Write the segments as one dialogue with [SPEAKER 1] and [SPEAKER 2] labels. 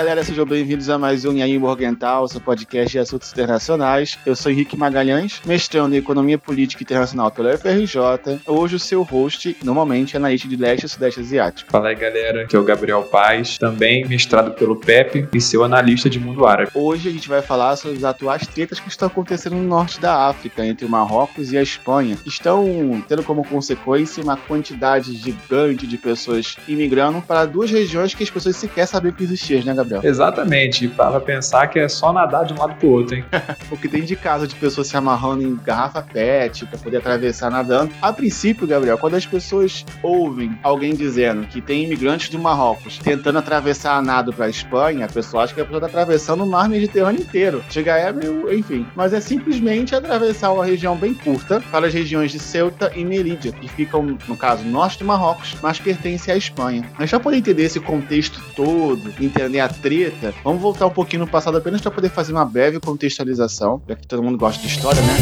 [SPEAKER 1] galera, sejam bem-vindos a mais um Yaim Morgental, seu podcast de assuntos internacionais. Eu sou Henrique Magalhães, mestrando em Economia Política Internacional pela FRJ. Hoje o seu host, normalmente, é analista de leste e sudeste asiático.
[SPEAKER 2] Fala aí, galera, aqui é o Gabriel Paz, também mestrado pelo PEP e seu analista de mundo árabe.
[SPEAKER 1] Hoje a gente vai falar sobre as atuais tretas que estão acontecendo no norte da África, entre o Marrocos e a Espanha, que estão tendo como consequência uma quantidade gigante de pessoas imigrando para duas regiões que as pessoas sequer sabiam que existiam, né, Gabriel?
[SPEAKER 2] Exatamente, para pensar que é só nadar de um lado pro outro, hein?
[SPEAKER 1] o que tem de caso de pessoas se amarrando em garrafa PET para poder atravessar nadando. A princípio, Gabriel, quando as pessoas ouvem alguém dizendo que tem imigrantes do Marrocos tentando atravessar a nado para a Espanha, a pessoa acha que a pessoa está atravessando o mar Mediterrâneo inteiro. Chega é meio, enfim, mas é simplesmente atravessar uma região bem curta para as regiões de Ceuta e Melilla, que ficam, no caso, norte do Marrocos, mas pertence à Espanha. Mas para poder entender esse contexto todo, entender a treta, vamos voltar um pouquinho no passado apenas para poder fazer uma breve contextualização, já que todo mundo gosta de história, né?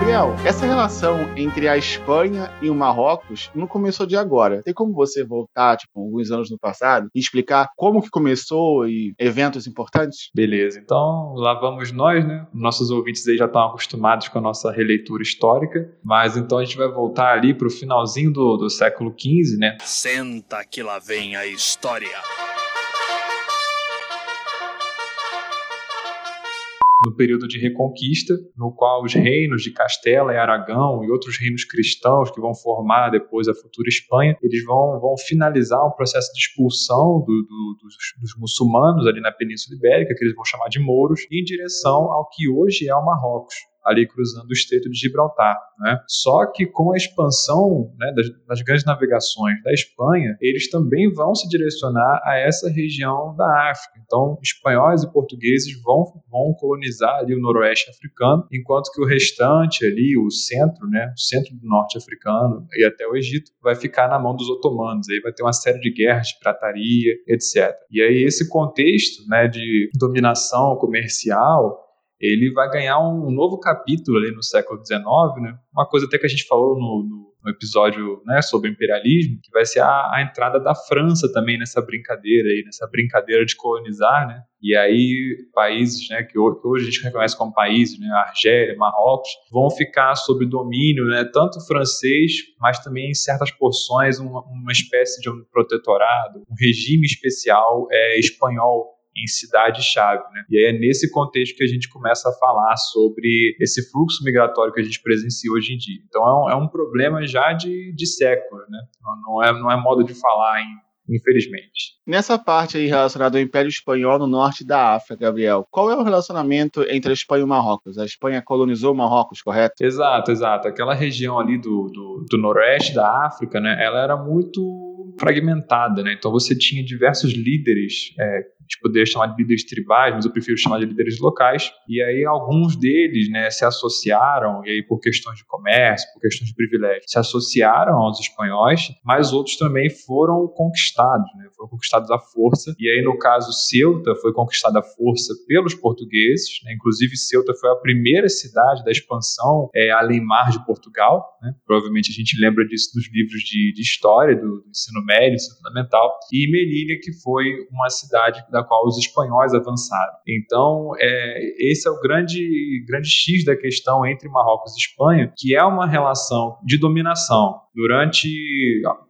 [SPEAKER 1] Gabriel, essa relação entre a Espanha e o Marrocos não começou de agora. Tem como você voltar, tipo, alguns anos no passado e explicar como que começou e eventos importantes?
[SPEAKER 2] Beleza, então lá vamos nós, né? Nossos ouvintes aí já estão acostumados com a nossa releitura histórica, mas então a gente vai voltar ali para o finalzinho do, do século XV, né?
[SPEAKER 3] Senta que lá vem a história.
[SPEAKER 2] No período de Reconquista, no qual os reinos de Castela e Aragão e outros reinos cristãos que vão formar depois a futura Espanha, eles vão, vão finalizar um processo de expulsão do, do, dos, dos, muçulmanos ali na Península Ibérica, que eles vão chamar de mouros, em direção ao que hoje é o Marrocos ali cruzando o Estreito de Gibraltar. Né? Só que com a expansão né, das, das, grandes navegações da Espanha, eles também vão se direcionar a essa região da África. Então, espanhóis e portugueses vão, vão colonizar ali o noroeste africano, enquanto que o restante ali, o centro, né, o centro do norte africano e até o Egito, vai ficar na mão dos otomanos. Aí vai ter uma série de guerras de prataria, etc. E aí esse contexto né, de dominação comercial ele vai ganhar um novo capítulo ali no século XIX, né? Uma coisa até que a gente falou no, no, no episódio né, sobre imperialismo, que vai ser a, a, entrada da França também nessa brincadeira aí, nessa brincadeira de colonizar, né? E aí países, né, que hoje, que hoje a gente reconhece como países, né, Argélia, Marrocos, vão ficar sob domínio, né, tanto francês, mas também em certas porções uma, uma espécie de um protetorado, um regime especial é, espanhol em cidade-chave. Né? E aí é nesse contexto que a gente começa a falar sobre esse fluxo migratório que a gente presencia hoje em dia. Então é um, é um problema já de, de séculos, né? não, é, não é modo de falar em infelizmente.
[SPEAKER 1] Nessa parte aí relacionada ao Império Espanhol no norte da África, Gabriel, qual é o relacionamento entre a Espanha e o Marrocos? A Espanha colonizou o Marrocos, correto?
[SPEAKER 2] Exato, exato. Aquela região ali do, do, do noroeste da África, né, ela era muito fragmentada, né? Então você tinha diversos líderes, é, gente poderia chamar de líderes tribais, mas eu prefiro chamar de líderes locais. E aí alguns deles, né, se associaram e aí por questões de comércio, por questões de privilégio, se associaram aos espanhóis, mas outros também foram conquistados, né? Foram conquistados à força. E aí no caso Ceuta foi conquistada à força pelos portugueses, né? Inclusive Ceuta foi a primeira cidade da expansão é, além mar de Portugal, né? Provavelmente a gente lembra disso dos livros de, de história do, do ensino ensino médio, ensino fundamental, e Melilla, que foi uma cidade da qual os espanhóis avançaram. Então, é, esse é o grande, grande X da questão entre Marrocos e Espanha, que é uma relação de dominação durante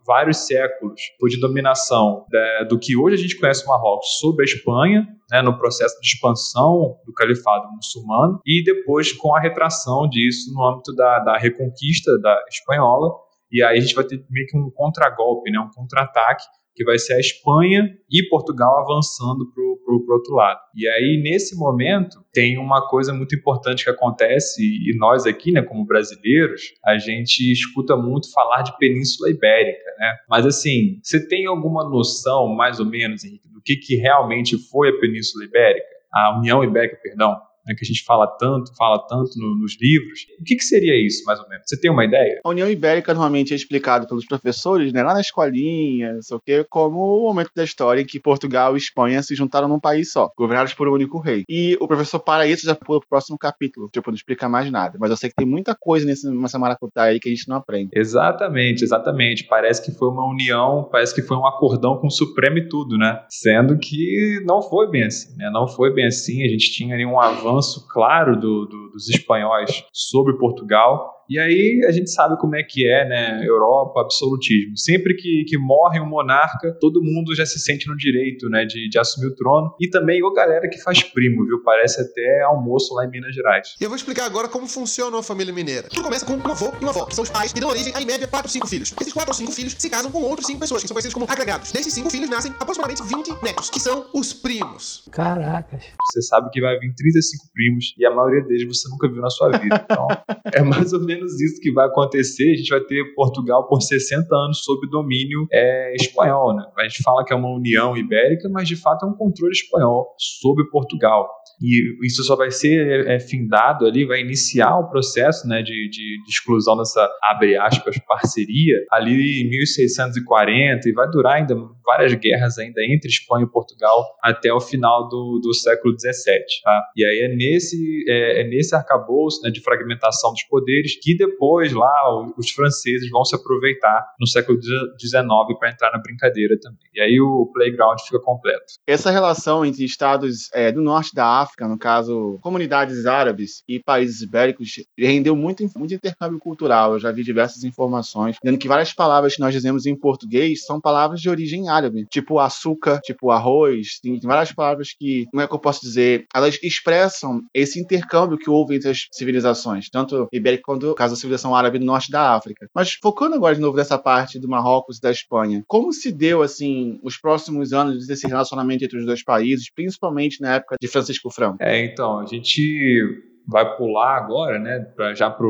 [SPEAKER 2] vários séculos, foi de dominação da, do que hoje a gente conhece o Marrocos sobre a Espanha, né, no processo de expansão do califado muçulmano, e depois com a retração disso no âmbito da, da reconquista da espanhola, e aí a gente vai ter meio que um contragolpe, né, um contra-ataque, que vai ser a Espanha e Portugal avançando para o outro lado. E aí, nesse momento, tem uma coisa muito importante que acontece, e nós aqui, né, como brasileiros, a gente escuta muito falar de Península Ibérica, né? Mas assim, você tem alguma noção, mais ou menos, Henrique, do que, que realmente foi a Península Ibérica? A União Ibérica, perdão, né, que a gente fala tanto, fala tanto no, nos livros. O que, que, seria isso, mais ou menos? Você tem uma ideia?
[SPEAKER 1] A União Ibérica normalmente é explicado pelos professores, né, lá na escolinha, não sei o quê, como o momento da história em que Portugal e Espanha se juntaram num país só, governados por um único rei. E o professor para isso já pula pro próximo capítulo, tipo, não explica mais nada. Mas eu sei que tem muita coisa nesse, nessa maracutá aí que a gente não aprende.
[SPEAKER 2] Exatamente, exatamente. Parece que foi uma união, parece que foi um acordão com o Supremo e tudo, né? Sendo que não foi bem assim, né? Não foi bem assim. A gente tinha ali um avanço claro do, do, dos espanhóis sobre Portugal e aí a gente sabe como é que é, né? Europa, absolutismo. Sempre que, que morre um monarca, todo mundo já se sente no direito, né? De, de assumir o trono. E também o galera que faz primo, viu? Parece até almoço lá em Minas Gerais.
[SPEAKER 4] E eu vou explicar agora como funciona uma família mineira. Tudo começa com um avô e uma avó, que são os pais, que dão origem a, em média, 4 ou 5 filhos. Esses 4 ou 5 filhos se casam com outros 5 pessoas, que são conhecidos como agregados. Desses 5 filhos nascem aproximadamente 20 netos, que são os primos.
[SPEAKER 5] Caracas.
[SPEAKER 2] Você sabe que vai vir 35 primos e a maioria deles você nunca viu na sua vida. Então, é mais ou menos isso que vai acontecer a gente vai ter Portugal por 60 anos sob domínio é, espanhol. Né? A gente fala que é uma união ibérica, mas de fato é um controle espanhol sobre Portugal. E isso só vai ser é, findado ali, vai iniciar o processo né, de, de, de, exclusão dessa, abre aspas, parceria ali em 1640 e vai durar ainda várias guerras ainda entre Espanha e Portugal até o final do, do século XVII. Tá? E aí é nesse, é, é nesse arcabouço né, de fragmentação dos poderes que depois lá os franceses vão se aproveitar no século XIX para entrar na brincadeira também. E aí o playground fica completo.
[SPEAKER 1] Essa relação entre estados é, do norte da África, no caso, comunidades árabes e países ibéricos, rendeu muito, muito intercâmbio cultural. Eu já vi diversas informações dizendo que várias palavras que nós dizemos em português são palavras de origem árabe, tipo açúcar, tipo arroz. Tem várias palavras que, como é que eu posso dizer, elas expressam esse intercâmbio que houve entre as civilizações, tanto ibérica quanto, no caso, a civilização árabe do norte da África. Mas focando agora de novo nessa parte do Marrocos e da Espanha, como se deu, assim, os próximos anos desse relacionamento entre os dois países, principalmente na época de Francisco Franco?
[SPEAKER 2] É, então, a gente vai pular agora, né, pra, já para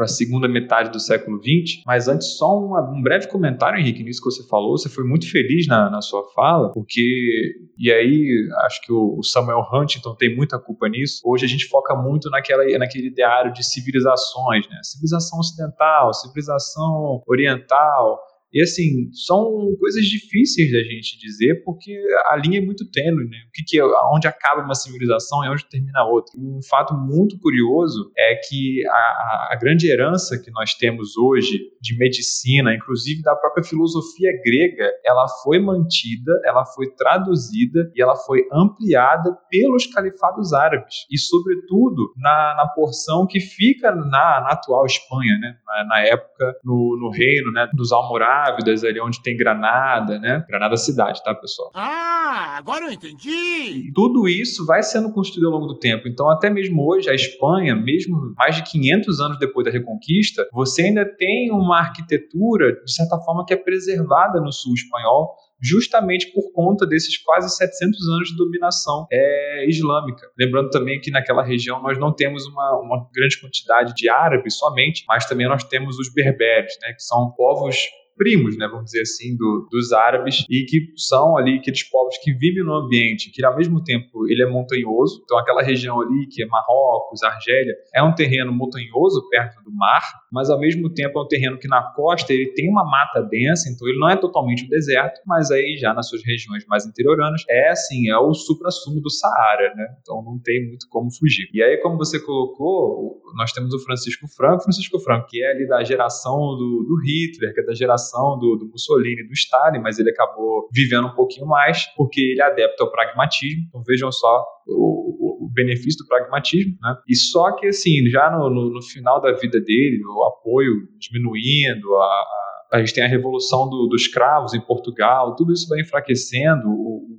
[SPEAKER 2] a segunda metade do século XX. Mas antes, só um, um, breve comentário, Henrique, nisso que você falou. Você foi muito feliz na, na sua fala, porque, e aí acho que o, Samuel Huntington tem muita culpa nisso. Hoje a gente foca muito naquela, naquele ideário de civilizações, né? Civilização ocidental, civilização oriental e assim, são coisas difíceis da gente dizer porque a linha é muito tênue, né? O que, que é, onde acaba uma civilização e onde termina outra. Um fato muito curioso é que a, a grande herança que nós temos hoje de medicina, inclusive da própria filosofia grega, ela foi mantida, ela foi traduzida e ela foi ampliada pelos califados árabes e, sobretudo, na, na porção que fica na, na atual Espanha, né? Na, na época no, no reino né, dos Almorávides Grávidas, ali onde tem Granada, né? Granada cidade, tá, pessoal?
[SPEAKER 3] Ah, agora eu entendi!
[SPEAKER 2] E tudo isso vai sendo construído ao longo do tempo. Então, até mesmo hoje, a Espanha, mesmo mais de 500 anos depois da Reconquista, você ainda tem uma arquitetura, de certa forma, que é preservada no sul espanhol, justamente por conta desses quase 700 anos de dominação é, islâmica. Lembrando também que naquela região nós não temos uma, uma grande quantidade de árabes somente, mas também nós temos os berberes, né, que são povos primos, né, vamos dizer assim, do, dos árabes e que são ali aqueles povos que vivem no ambiente que ao mesmo tempo ele é montanhoso, então aquela região ali que é Marrocos, Argélia, é um terreno montanhoso perto do mar, mas ao mesmo tempo é um terreno que na costa ele tem uma mata densa, então ele não é totalmente um deserto, mas aí já nas suas regiões mais interioranas é assim, é o supra-sumo do Saara, né? Então não tem muito como fugir. E aí como você colocou, nós temos o Francisco Franco, Francisco Franco que é ali da geração do, do Hitler, que é da geração do, do Mussolini e do Stalin, mas ele acabou vivendo um pouquinho mais porque ele é adepto ao pragmatismo. Então vejam só o, o, benefício do pragmatismo, né? E só que assim, já no, no, no final da vida dele, o apoio diminuindo, a, a a gente tem a revolução do, dos escravos em Portugal, tudo isso vai enfraquecendo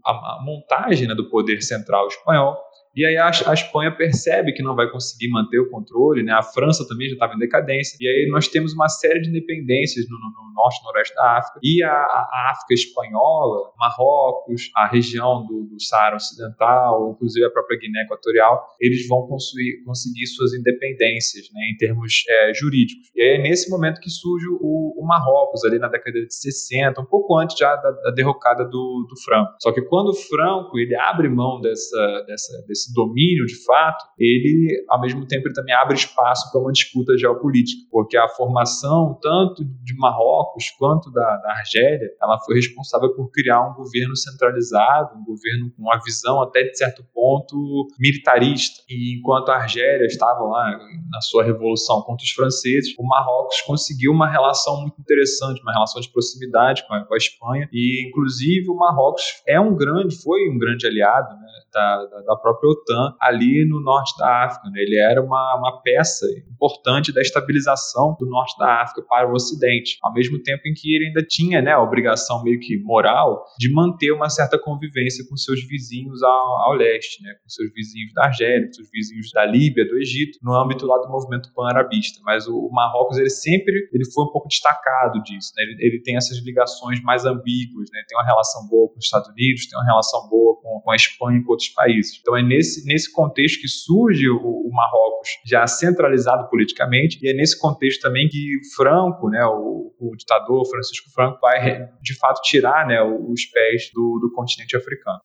[SPEAKER 2] a, a montagem né, do poder central espanhol. E aí a, a, Espanha percebe que não vai conseguir manter o controle, né? A França também já estava em decadência. E aí nós temos uma série de independências no, no, no norte e noroeste da África. E a, a, África espanhola, Marrocos, a região do, do Saara Ocidental, inclusive a própria Guiné Equatorial, eles vão conseguir, conseguir suas independências, né? Em termos é, jurídicos. E aí é nesse momento que surge o, o, Marrocos, ali na década de 60, um pouco antes já da, da derrocada do, do Franco. Só que quando o Franco ele abre mão dessa, dessa, desse esse domínio de fato, ele, ao mesmo tempo, ele também abre espaço para uma disputa geopolítica, porque a formação tanto de Marrocos quanto da, da Argélia, ela foi responsável por criar um governo centralizado, um governo com uma visão até de certo ponto militarista. E enquanto a Argélia estava lá na sua revolução contra os franceses, o Marrocos conseguiu uma relação muito interessante, uma relação de proximidade com a, com a Espanha, e inclusive o Marrocos é um grande, foi um grande aliado né, da, da, própria OTAN ali no norte da África. Né? Ele era uma, uma peça importante da estabilização do norte da África para o Ocidente, ao mesmo tempo em que ele ainda tinha né, a obrigação meio que moral de manter uma certa convivência com seus vizinhos ao, ao leste, né, com seus vizinhos da Argélia, com seus vizinhos da Líbia, do Egito, no âmbito lá do movimento pan-arabista. Mas o, o, Marrocos ele sempre ele foi um pouco destacado disso. Né? Ele, ele, tem essas ligações mais ambíguas, né? tem uma relação boa com os Estados Unidos, tem uma relação boa com, com a Espanha e com outros países. Então é nesse, nesse contexto que surge o, o Marrocos já centralizado politicamente e é nesse contexto também que Franco, né, o, o ditador Francisco Franco, vai de fato tirar né, os pés do, do continente africano.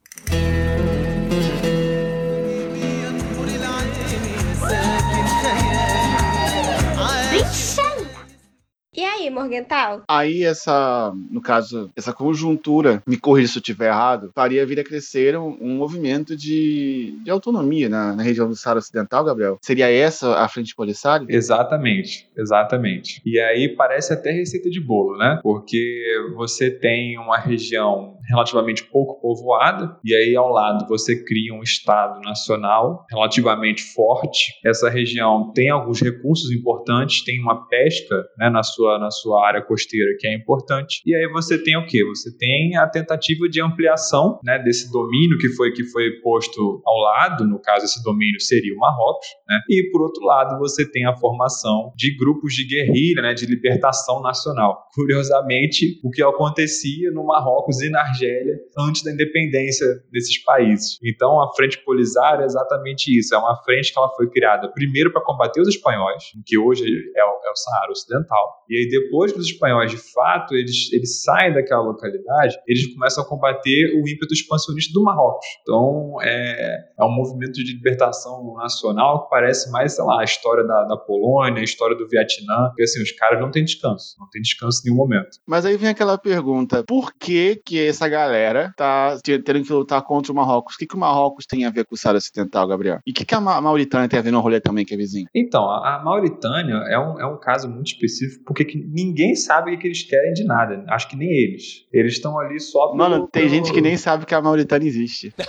[SPEAKER 5] E aí, Morgental?
[SPEAKER 1] Aí essa, no caso, essa conjuntura, me corrija se eu estiver errado, faria vir a crescer um, um movimento de, de autonomia na, na, região do Saara Ocidental, Gabriel? Seria essa a frente polisário?
[SPEAKER 2] Exatamente, exatamente. E aí parece até receita de bolo, né? Porque você tem uma região relativamente pouco povoada, e aí ao lado você cria um Estado nacional relativamente forte. Essa região tem alguns recursos importantes, tem uma pesca né, na, sua, na sua área costeira que é importante. E aí você tem o que? Você tem a tentativa de ampliação né, desse domínio que foi, que foi posto ao lado, no caso, esse domínio seria o Marrocos, né? e por outro lado você tem a formação de grupos de guerrilha, né, de libertação nacional. Curiosamente, o que acontecia no Marrocos e na Argélia Argélia antes da independência desses países. Então, a Frente Polisário é exatamente isso. É uma frente que ela foi criada primeiro para combater os espanhóis, que hoje é o, é o Saara Ocidental. E aí, depois que os espanhóis, de fato, eles, eles saem daquela localidade, eles começam a combater o ímpeto expansionista do Marrocos. Então, é, é um movimento de libertação nacional que parece mais, sei lá, a história da, da Polônia, a história do Vietnã, porque assim, os caras não têm descanso, não tem descanso em nenhum momento.
[SPEAKER 1] Mas aí vem aquela pergunta, por que que essa galera tá tendo que lutar contra o Marrocos. O que, que o Marrocos tem a ver com o Saara Ocidental, Gabriel? E o que, que a Mauritânia tem a ver no rolê também, que é vizinho?
[SPEAKER 2] Então, a Mauritânia é um, é um caso muito específico, porque ninguém sabe o que eles querem de nada. Acho que nem eles. Eles estão ali só
[SPEAKER 1] pelo, Mano, tem pelo... gente que nem sabe que a Mauritânia existe.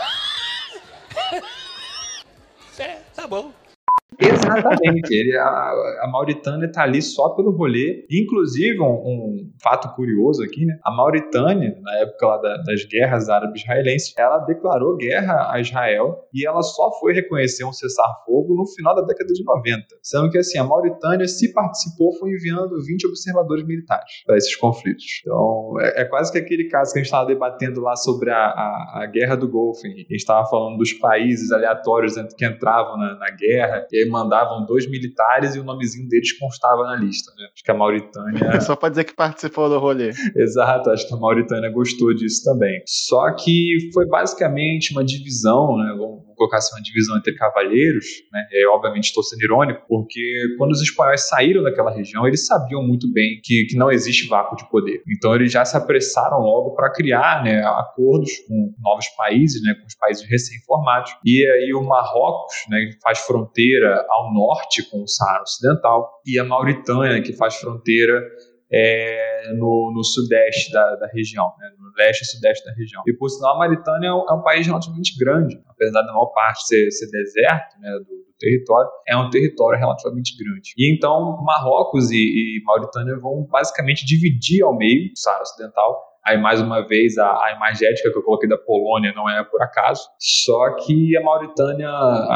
[SPEAKER 3] é, tá bom.
[SPEAKER 2] Exatamente. Ele, a, a Mauritânia está ali só pelo rolê. Inclusive, um, um, fato curioso aqui, né? A Mauritânia, na época lá da, das guerras árabes-israelenses, ela declarou guerra a Israel e ela só foi reconhecer um cessar-fogo no final da década de 90. Sendo que, assim, a Mauritânia, se participou, foi enviando 20 observadores militares para esses conflitos. Então, é, é, quase que aquele caso que a gente estava debatendo lá sobre a, a, a guerra do Golfo. A gente estava falando dos países aleatórios que entravam na, na guerra e aí mandavam dois militares e o nomezinho deles constava na lista, né? Acho que a Mauritânia.
[SPEAKER 1] Só para dizer que participou do rolê.
[SPEAKER 2] Exato, acho que a Mauritânia gostou disso também. Só que foi basicamente uma divisão, né? Vamos colocar assim, uma divisão entre cavalheiros, né? E, obviamente estou sendo irônico, porque quando os espanhóis saíram daquela região, eles sabiam muito bem que, que não existe vácuo de poder. Então eles já se apressaram logo para criar né, acordos com novos países, né, com os países recém-formados. E aí o Marrocos, né, que faz fronteira ao norte com o Saara Ocidental, e a Mauritânia, que faz fronteira é, no, no, sudeste da, da região, né, no leste e sudeste da região. E por sinal, a Mauritânia é um, é um país relativamente grande, apesar da maior parte ser, ser deserto né, do, do, território, é um território relativamente grande. E então Marrocos e, e Mauritânia vão basicamente dividir ao meio o Saara Ocidental Aí, mais uma vez, a, a imagética que eu coloquei da Polônia não é por acaso. Só que a Mauritânia,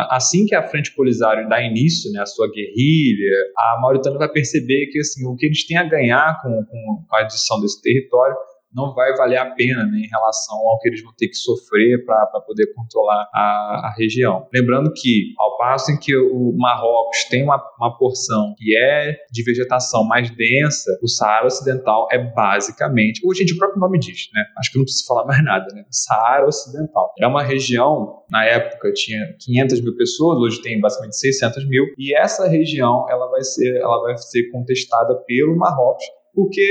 [SPEAKER 2] assim que a Frente Polisário dá início né, à sua guerrilha, a Mauritânia vai perceber que assim, o que eles têm a ganhar com, com a adição desse território não vai valer a pena né, em relação ao que eles vão ter que sofrer para poder controlar a, a, região. Lembrando que, ao passo em que o Marrocos tem uma, uma porção que é de vegetação mais densa, o Saara Ocidental é basicamente, hoje gente, o próprio nome diz, né? Acho que não preciso falar mais nada, né? Saara Ocidental. É uma região, na época tinha 500 mil pessoas, hoje tem basicamente 600 mil, e essa região ela vai ser, ela vai ser contestada pelo Marrocos porque,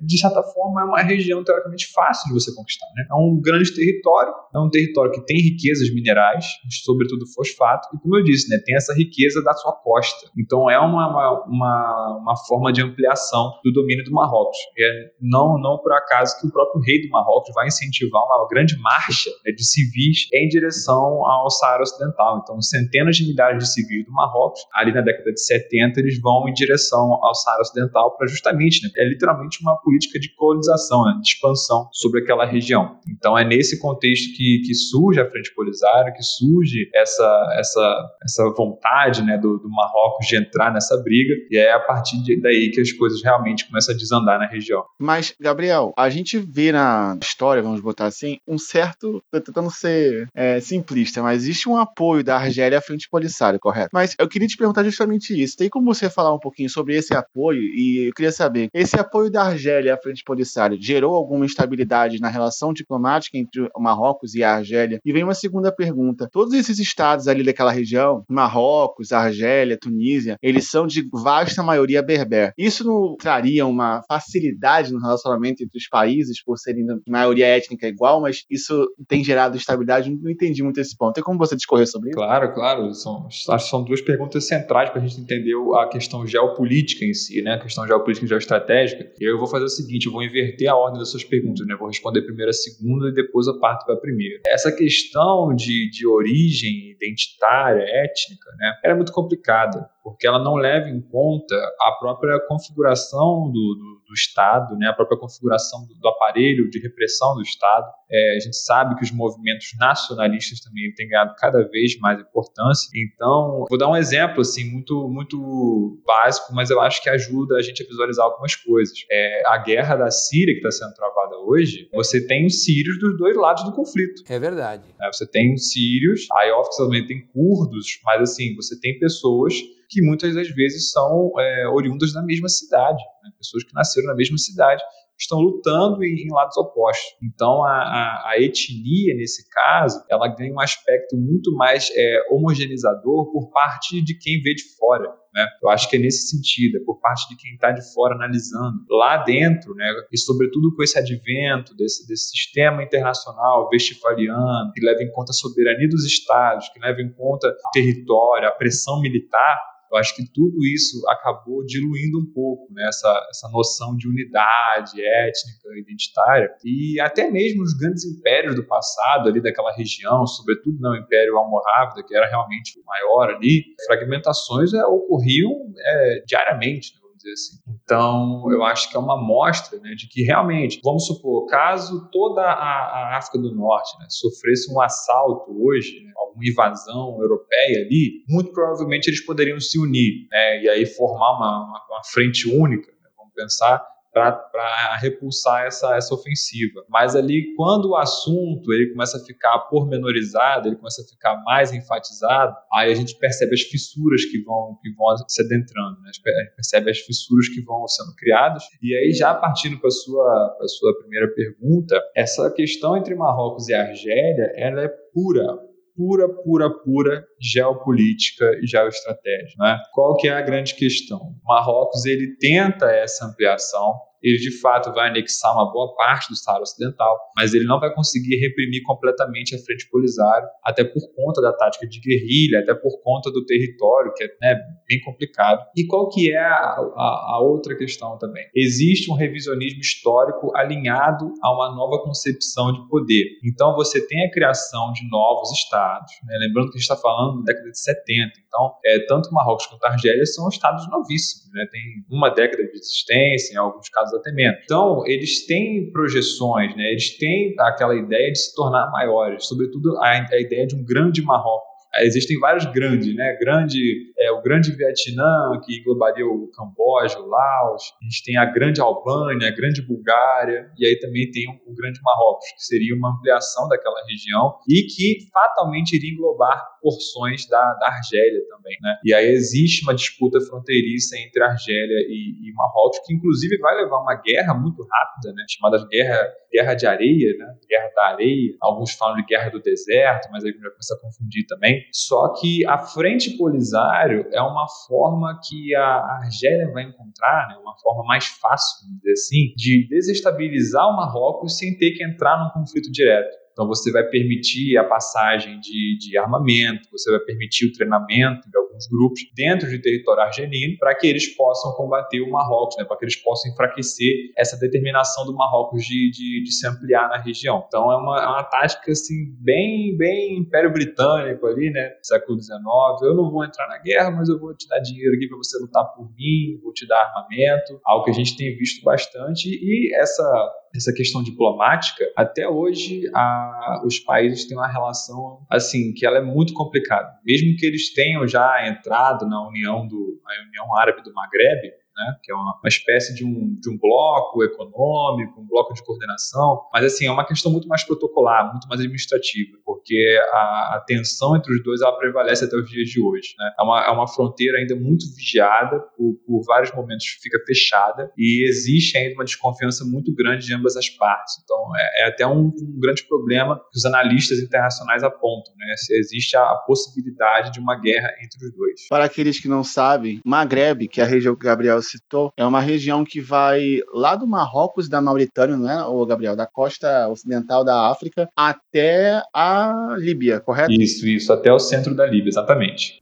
[SPEAKER 2] de certa forma, é uma região teoricamente fácil de você conquistar. Né? É um grande território, é um território que tem riquezas minerais, sobretudo fosfato, e, como eu disse, né, tem essa riqueza da sua costa. Então, é uma, uma, uma forma de ampliação do domínio do Marrocos. E é não, não por acaso que o próprio rei do Marrocos vai incentivar uma grande marcha né, de civis em direção ao Saara Ocidental. Então, centenas de milhares de civis do Marrocos, ali na década de 70, eles vão em direção ao Saara Ocidental para justamente né, literalmente uma política de colonização, né, de expansão sobre aquela região. Então é nesse contexto que, que surge a Frente Polisário, que surge essa, essa, essa vontade né, do, do Marrocos de entrar nessa briga, e é a partir daí que as coisas realmente começam a desandar na região.
[SPEAKER 1] Mas, Gabriel, a gente vê na história, vamos botar assim, um certo, tentando ser é, simplista, mas existe um apoio da Argélia à Frente Polisário, correto? Mas eu queria te perguntar justamente isso. Tem como você falar um pouquinho sobre esse apoio? E eu queria saber, esse apoio da Argélia à frente polisário gerou alguma instabilidade na relação diplomática entre o Marrocos e a Argélia? E vem uma segunda pergunta. Todos esses estados ali daquela região, Marrocos, Argélia, Tunísia, eles são de vasta maioria berber. Isso não traria uma facilidade no relacionamento entre os países por serem de maioria étnica igual, mas isso tem gerado instabilidade? Não entendi muito esse ponto. Tem como você discorrer sobre isso?
[SPEAKER 2] Claro, claro. São, acho que são duas perguntas centrais para a gente entender a questão geopolítica em si, né? A questão geopolítica e geoestratégica e eu vou fazer o seguinte, eu vou inverter a ordem das suas perguntas, né? Eu vou responder primeiro a segunda e depois a parte para a primeira. Essa questão de, de origem identitária, étnica, né? Ela é muito complicada, porque ela não leva em conta a própria configuração do, do, do Estado, né? A própria configuração do, do aparelho de repressão do Estado. É, a gente sabe que os movimentos nacionalistas também têm ganhado cada vez mais importância. Então, vou dar um exemplo assim muito muito básico, mas eu acho que ajuda a gente a visualizar algumas coisas. É, a guerra da Síria que está sendo travada hoje, você tem os sírios dos dois lados do conflito.
[SPEAKER 3] É verdade.
[SPEAKER 2] É, você tem os sírios, aí oficialmente tem curdos, mas assim você tem pessoas que muitas das vezes são é, oriundas da mesma cidade, né? pessoas que nasceram na mesma cidade estão lutando em, em lados opostos. Então, a, a, a, etnia, nesse caso, ela ganha um aspecto muito mais é, homogeneizador por parte de quem vê de fora. Né? Eu acho que é nesse sentido, é por parte de quem está de fora analisando. Lá dentro, né, e sobretudo com esse advento desse, desse sistema internacional vestifaliano, que leva em conta a soberania dos estados, que leva em conta o território, a pressão militar, eu acho que tudo isso acabou diluindo um pouco né, essa, essa noção de unidade étnica, identitária, e até mesmo os grandes impérios do passado, ali daquela região, sobretudo no Império Almorávida, que era realmente o maior ali, fragmentações é, ocorriam é, diariamente. Né, dizer assim. Então, eu acho que é uma amostra né, de que realmente, vamos supor, caso toda a, a África do Norte né, sofresse um assalto hoje, né, alguma invasão europeia ali, muito provavelmente eles poderiam se unir né, e aí formar uma, uma, uma frente única. Né, vamos pensar para repulsar essa, essa ofensiva. Mas ali, quando o assunto ele começa a ficar pormenorizado, ele começa a ficar mais enfatizado, aí a gente percebe as fissuras que vão, que vão se adentrando, né? a gente percebe as fissuras que vão sendo criadas. E aí, já partindo para a sua, sua primeira pergunta, essa questão entre Marrocos e Argélia, ela é pura, pura, pura, pura geopolítica e geoestratégia. Né? Qual que é a grande questão? Marrocos ele tenta essa ampliação, ele de fato vai anexar uma boa parte do Saara Ocidental, mas ele não vai conseguir reprimir completamente a frente Polisário, até por conta da tática de guerrilha, até por conta do território, que é né, bem complicado. E qual que é a, a, a, outra questão também? Existe um revisionismo histórico alinhado a uma nova concepção de poder. Então você tem a criação de novos estados, né? lembrando que a gente está falando da década de 70, então é, tanto Marrocos quanto Argélia são estados novíssimos, né? tem uma década de existência, em alguns casos até menos. Então, eles têm projeções, né? eles têm aquela ideia de se tornar maiores, sobretudo a, a ideia de um grande Marrocos existem vários grandes, né? Grande é, o Grande Vietnã, que englobaria o Camboja, o Laos, a gente tem a Grande Albânia, a Grande Bulgária, e aí também tem o Grande Marrocos, que seria uma ampliação daquela região e que fatalmente iria englobar porções da, da Argélia também. Né? E aí existe uma disputa fronteiriça entre Argélia e, e Marrocos, que inclusive vai levar uma guerra muito rápida, né? chamada guerra, guerra de areia, né? guerra da areia. Alguns falam de guerra do deserto, mas aí já começa a confundir também. Só que a frente Polisário é uma forma que a Argélia vai encontrar, né? uma forma mais fácil, vamos dizer assim, de desestabilizar o Marrocos sem ter que entrar num conflito direto. Então, você vai permitir a passagem de, de armamento, você vai permitir o treinamento de alguns grupos dentro de território argelino para que eles possam combater o Marrocos, né, para que eles possam enfraquecer essa determinação do Marrocos de, de, de se ampliar na região. Então, é uma, é uma tática assim, bem, bem Império Britânico ali, né, século XIX. Eu não vou entrar na guerra, mas eu vou te dar dinheiro aqui para você lutar por mim, vou te dar armamento, algo que a gente tem visto bastante. E essa essa questão diplomática, até hoje a, os países têm uma relação assim que ela é muito complicada. Mesmo que eles tenham já entrado na União do União Árabe do Maghreb, né? que é uma, uma espécie de um, de um bloco econômico, um bloco de coordenação, mas assim, é uma questão muito mais protocolar, muito mais administrativa, porque a, a tensão entre os dois ela prevalece até os dias de hoje. Né? É, uma, é uma fronteira ainda muito vigiada, por, por vários momentos fica fechada, e existe ainda uma desconfiança muito grande de ambas as partes. Então, é, é até um, um, grande problema que os analistas internacionais apontam, né? se existe a, a possibilidade de uma guerra entre os dois.
[SPEAKER 1] Para aqueles que não sabem, Maghreb, que é a região que Gabriel citou, é uma região que vai lá do Marrocos da Mauritânia, não é, o Gabriel? Da costa ocidental da África até a Líbia, correto?
[SPEAKER 2] Isso, isso, até o centro da Líbia, exatamente.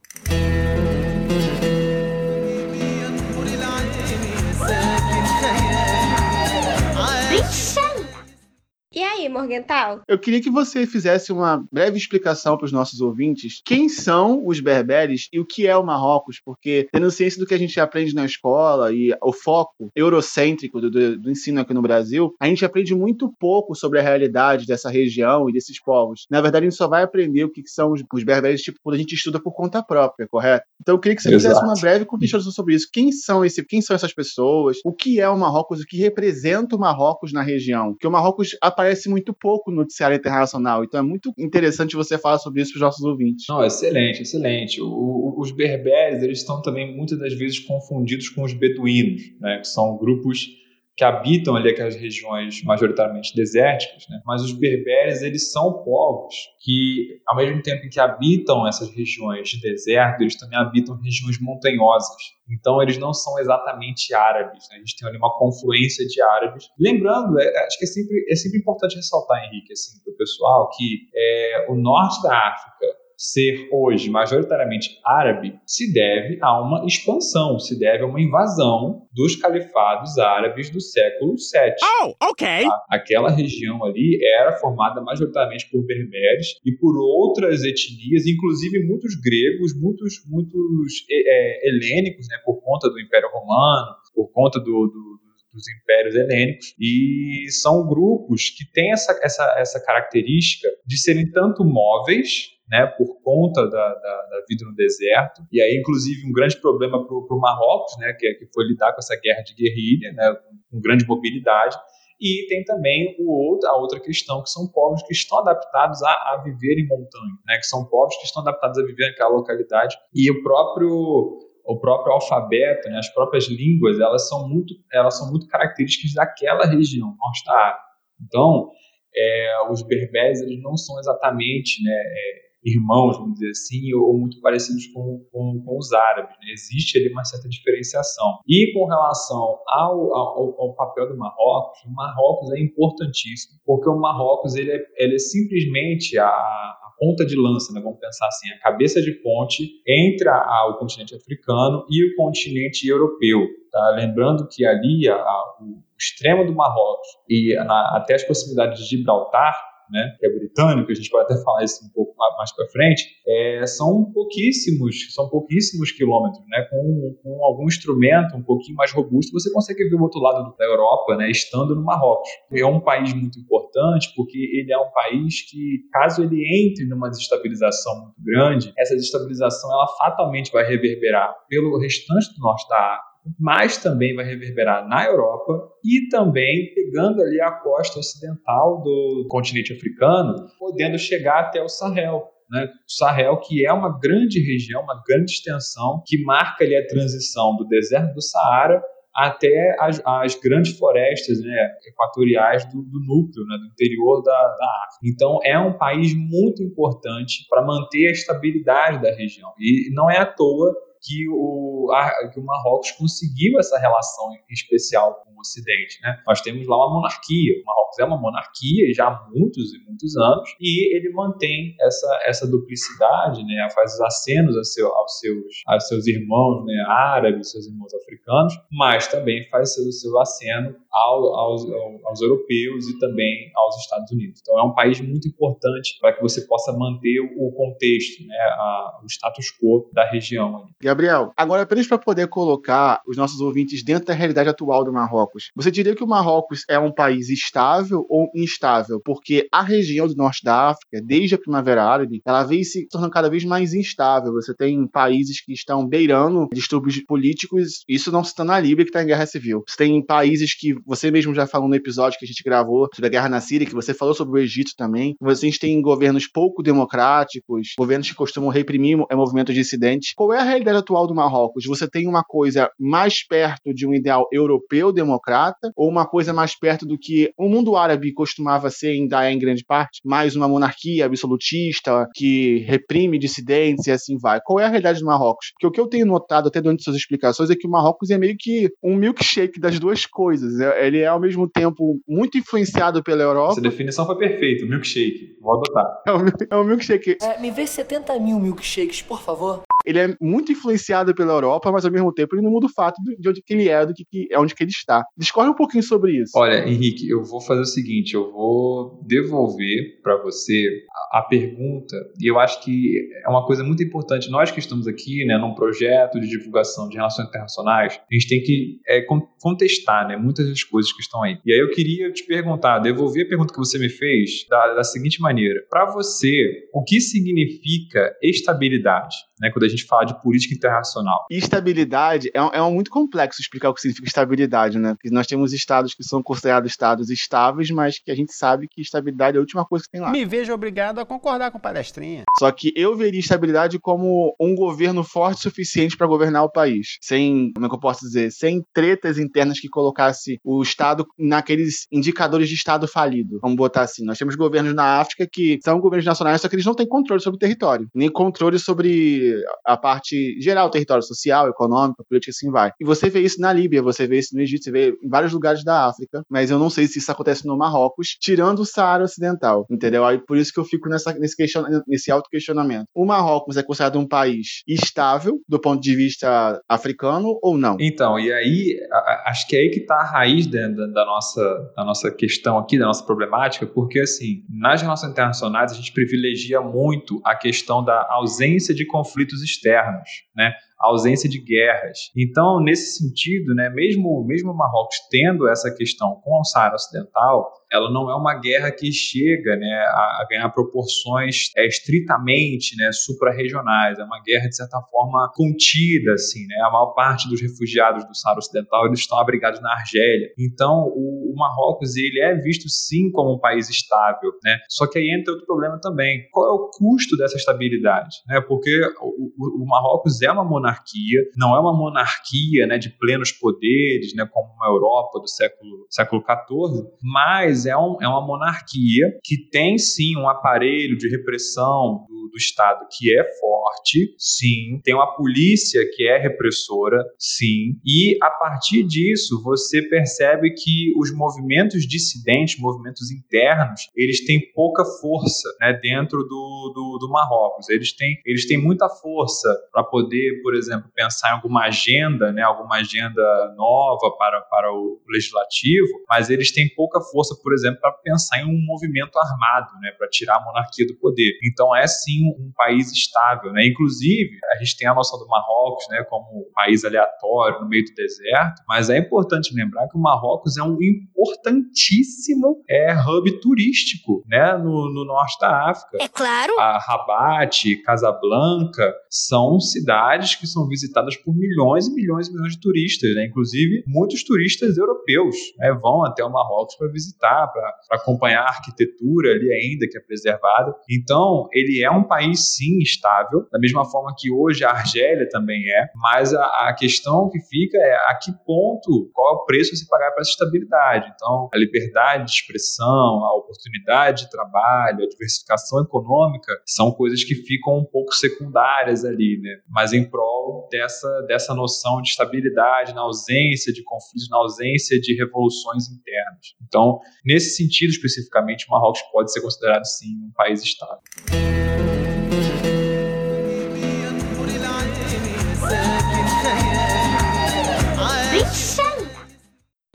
[SPEAKER 5] E aí, Morgental?
[SPEAKER 1] Eu queria que você fizesse uma breve explicação para os nossos ouvintes quem são os berberes e o que é o Marrocos, porque tendo ciência do que a gente aprende na escola e o foco eurocêntrico do, do, do ensino aqui no Brasil, a gente aprende muito pouco sobre a realidade dessa região e desses povos. Na verdade, a gente só vai aprender o que são os, os berberes tipo, quando a gente estuda por conta própria, correto? Então eu queria que você Exato. fizesse uma breve contextualização sobre isso. Quem são, esse, quem são essas pessoas? O que é o Marrocos? O que representa o Marrocos na região? Porque o Marrocos aparece aparece muito pouco no noticiário internacional. Então é muito interessante você falar sobre isso para os nossos ouvintes.
[SPEAKER 2] Não, excelente, excelente. O, o, os berberes, eles estão também muitas das vezes confundidos com os beduínos, né, que são grupos que habitam ali aquelas regiões majoritariamente desérticas, né? mas os berberes eles são povos que, ao mesmo tempo em que habitam essas regiões de deserto, eles também habitam regiões montanhosas. Então eles não são exatamente árabes, né? a gente tem ali uma confluência de árabes. Lembrando, é, acho que é sempre, é sempre importante ressaltar, Henrique, assim, para o pessoal, que é, o norte da África ser hoje majoritariamente árabe se deve a uma expansão, se deve a uma invasão dos califados árabes do século VII.
[SPEAKER 3] Oh, ok.
[SPEAKER 2] Tá? Aquela região ali era formada majoritariamente por berberes e por outras etnias, inclusive muitos gregos, muitos, muitos é, é helênicos, né, por conta do Império Romano, por conta do, do dos impérios helênicos, e são grupos que têm essa, essa, essa característica de serem tanto móveis né, por conta da, da, da, vida no deserto. E aí, inclusive, um grande problema para o Marrocos, né, que, que foi lidar com essa guerra de guerrilha, né, com, com grande mobilidade. E tem também o outro, a outra questão, que são povos que estão adaptados a, a viver em montanha, né, que são povos que estão adaptados a viver naquela localidade. E o próprio o próprio alfabeto, né, as próprias línguas, elas são muito, elas são muito características daquela região, norte da. Então, é, os berberes eles não são exatamente né, é, irmãos, vamos dizer assim, ou, muito parecidos com, com, com os árabes. Né? Existe ali uma certa diferenciação. E com relação ao, ao, ao, papel do Marrocos, o Marrocos é importantíssimo, porque o Marrocos ele é, ele é simplesmente a ponta de lança, né? vamos pensar assim, a cabeça de ponte entre a, a, o continente africano e o continente europeu. Tá? Lembrando que ali a, o extremo do Marrocos e na, até as proximidades de Gibraltar né, que é britânico, a gente pode até falar isso um pouco mais para frente, é, são pouquíssimos, são pouquíssimos quilômetros, né, com, com algum instrumento um pouquinho mais robusto, você consegue ver o outro lado da Europa, né, estando no Marrocos. É um país muito importante porque ele é um país que, caso ele entre numa desestabilização muito grande, essa desestabilização ela fatalmente vai reverberar pelo restante do norte da África mas também vai reverberar na Europa e também pegando ali a costa ocidental do continente africano, podendo chegar até o Sahel. Né? O Sahel, que é uma grande região, uma grande extensão, que marca ali a transição do deserto do Saara até as, as grandes florestas né, equatoriais do, do núcleo, né, do interior da, da África. Então, é um país muito importante para manter a estabilidade da região. E não é à toa que o, a, que o Marrocos conseguiu essa relação especial com o Ocidente. Né? Nós temos lá uma monarquia. O Marrocos é uma monarquia já há muitos e muitos anos e ele mantém essa, essa duplicidade, né? faz acenos aos, seu, aos, seus, aos seus irmãos né? árabes, seus irmãos africanos, mas também faz o seu aceno ao, aos, aos europeus e também aos Estados Unidos. Então é um país muito importante para que você possa manter o contexto, né? a, o status quo da região.
[SPEAKER 1] Gabriel, agora apenas para poder colocar os nossos ouvintes dentro da realidade atual do Marrocos, você diria que o Marrocos é um país estável ou instável? Porque a região do norte da África, desde a Primavera Árabe, ela vem se tornando cada vez mais instável. Você tem países que estão beirando distúrbios políticos, isso não se está na Líbia, que está em guerra civil. Você tem países que você mesmo já falou no episódio que a gente gravou sobre a guerra na Síria, que você falou sobre o Egito também. Você tem governos pouco democráticos, governos que costumam reprimir movimentos dissidentes. Qual é a realidade atual do Marrocos, você tem uma coisa mais perto de um ideal europeu democrata ou uma coisa mais perto do que o mundo árabe costumava ser, ainda é em grande parte, mais uma monarquia absolutista que reprime dissidentes e assim vai. Qual é a realidade do Marrocos? Porque o que eu tenho notado até durante suas explicações é que o Marrocos é meio que um milkshake das duas coisas. É, ele é ao mesmo tempo muito influenciado pela Europa.
[SPEAKER 2] Essa definição foi perfeita, milkshake. Vou adotar.
[SPEAKER 1] É um, é um milkshake.
[SPEAKER 6] É, me vê 70 mil milkshakes, por favor
[SPEAKER 1] ele é muito influenciado pela Europa, mas ao mesmo tempo ele não muda o fato de onde que ele é, do que, que é onde que ele está. Discorre um pouquinho sobre isso.
[SPEAKER 2] Olha, Henrique, eu vou fazer o seguinte, eu vou devolver para você a, a, pergunta, e eu acho que é uma coisa muito importante. Nós que estamos aqui, né, num projeto de divulgação de relações internacionais, a gente tem que é, contestar, né, muitas das coisas que estão aí. E aí eu queria te perguntar, devolver a pergunta que você me fez da, da seguinte maneira: para você, o que significa estabilidade? Né, quando a gente fala de política internacional.
[SPEAKER 1] estabilidade é, é muito complexo explicar o que significa estabilidade, né? Porque nós temos estados que são considerados estados estáveis, mas que a gente sabe que estabilidade é a última coisa que tem lá.
[SPEAKER 3] Me vejo obrigado a concordar com palestrinha.
[SPEAKER 1] Só que eu veria estabilidade como um governo forte o suficiente para governar o país, sem, como é que eu posso dizer, sem tretas internas que colocasse o estado naqueles indicadores de estado falido. Vamos botar assim, nós temos governos na África que são governos nacionais, só que eles não têm controle sobre o território, nem controle sobre a parte geral, território social, econômico, política, assim vai. E você vê isso na Líbia, você vê isso no Egito, você vê em vários lugares da África, mas eu não sei se isso acontece no Marrocos, tirando o Saara Ocidental, entendeu? Aí por isso que eu fico nessa, nesse, question, nesse auto-questionamento. O Marrocos é considerado um país estável do ponto de vista africano ou não?
[SPEAKER 2] Então, e aí, acho que é aí que está a raiz da, da, nossa, da nossa questão aqui, da nossa problemática, porque assim, nas relações internacionais a gente privilegia muito a questão da ausência de conflitos externos, né? a ausência de guerras. Então, nesse sentido, né, mesmo, mesmo o Marrocos tendo essa questão com o Saara Ocidental, ela não é uma guerra que chega né, a, a ganhar proporções é, estritamente né, suprarregionais. É uma guerra, de certa forma, contida. Assim, né? A maior parte dos refugiados do Saara Ocidental eles estão abrigados na Argélia. Então, o, o Marrocos ele é visto, sim, como um país estável. Né? Só que aí entra outro problema também. Qual é o custo dessa estabilidade? Né? Porque o, o, o Marrocos é uma monarquia, não é uma monarquia né, de plenos poderes, né, como uma Europa do século, século XIV, mas é, um, é uma monarquia que tem sim um aparelho de repressão do, do Estado que é forte, sim, tem uma polícia que é repressora, sim, e a partir disso você percebe que os movimentos dissidentes, movimentos internos, eles têm pouca força né, dentro do, do, do Marrocos. Eles têm, eles têm muita força para poder, por exemplo, pensar em alguma agenda, né, alguma agenda nova para, para o legislativo, mas eles têm pouca força, por exemplo, para pensar em um movimento armado, né, para tirar a monarquia do poder. Então é sim um país estável, né? Inclusive, a gente tem a noção do Marrocos, né, como um país aleatório no meio do deserto, mas é importante lembrar que o Marrocos é um importantíssimo é, hub turístico, né, no, no norte da África.
[SPEAKER 5] É claro.
[SPEAKER 2] A Rabat, Casablanca são cidades que são visitadas por milhões e milhões e milhões de turistas, né? Inclusive muitos turistas europeus né, vão até o Marrocos para visitar, para acompanhar a arquitetura ali ainda que é preservada. Então ele é um país sim estável, da mesma forma que hoje a Argélia também é, mas a, a questão que fica é a que ponto, qual é o preço a se pagar para essa estabilidade. Então a liberdade de expressão, a oportunidade de trabalho, a diversificação econômica são coisas que ficam um pouco secundárias ali, né? Mas em prol dessa, dessa noção de estabilidade, na ausência de conflitos, na ausência de revoluções internas. Então, nesse sentido especificamente, Marrocos pode ser considerado sim um país estável.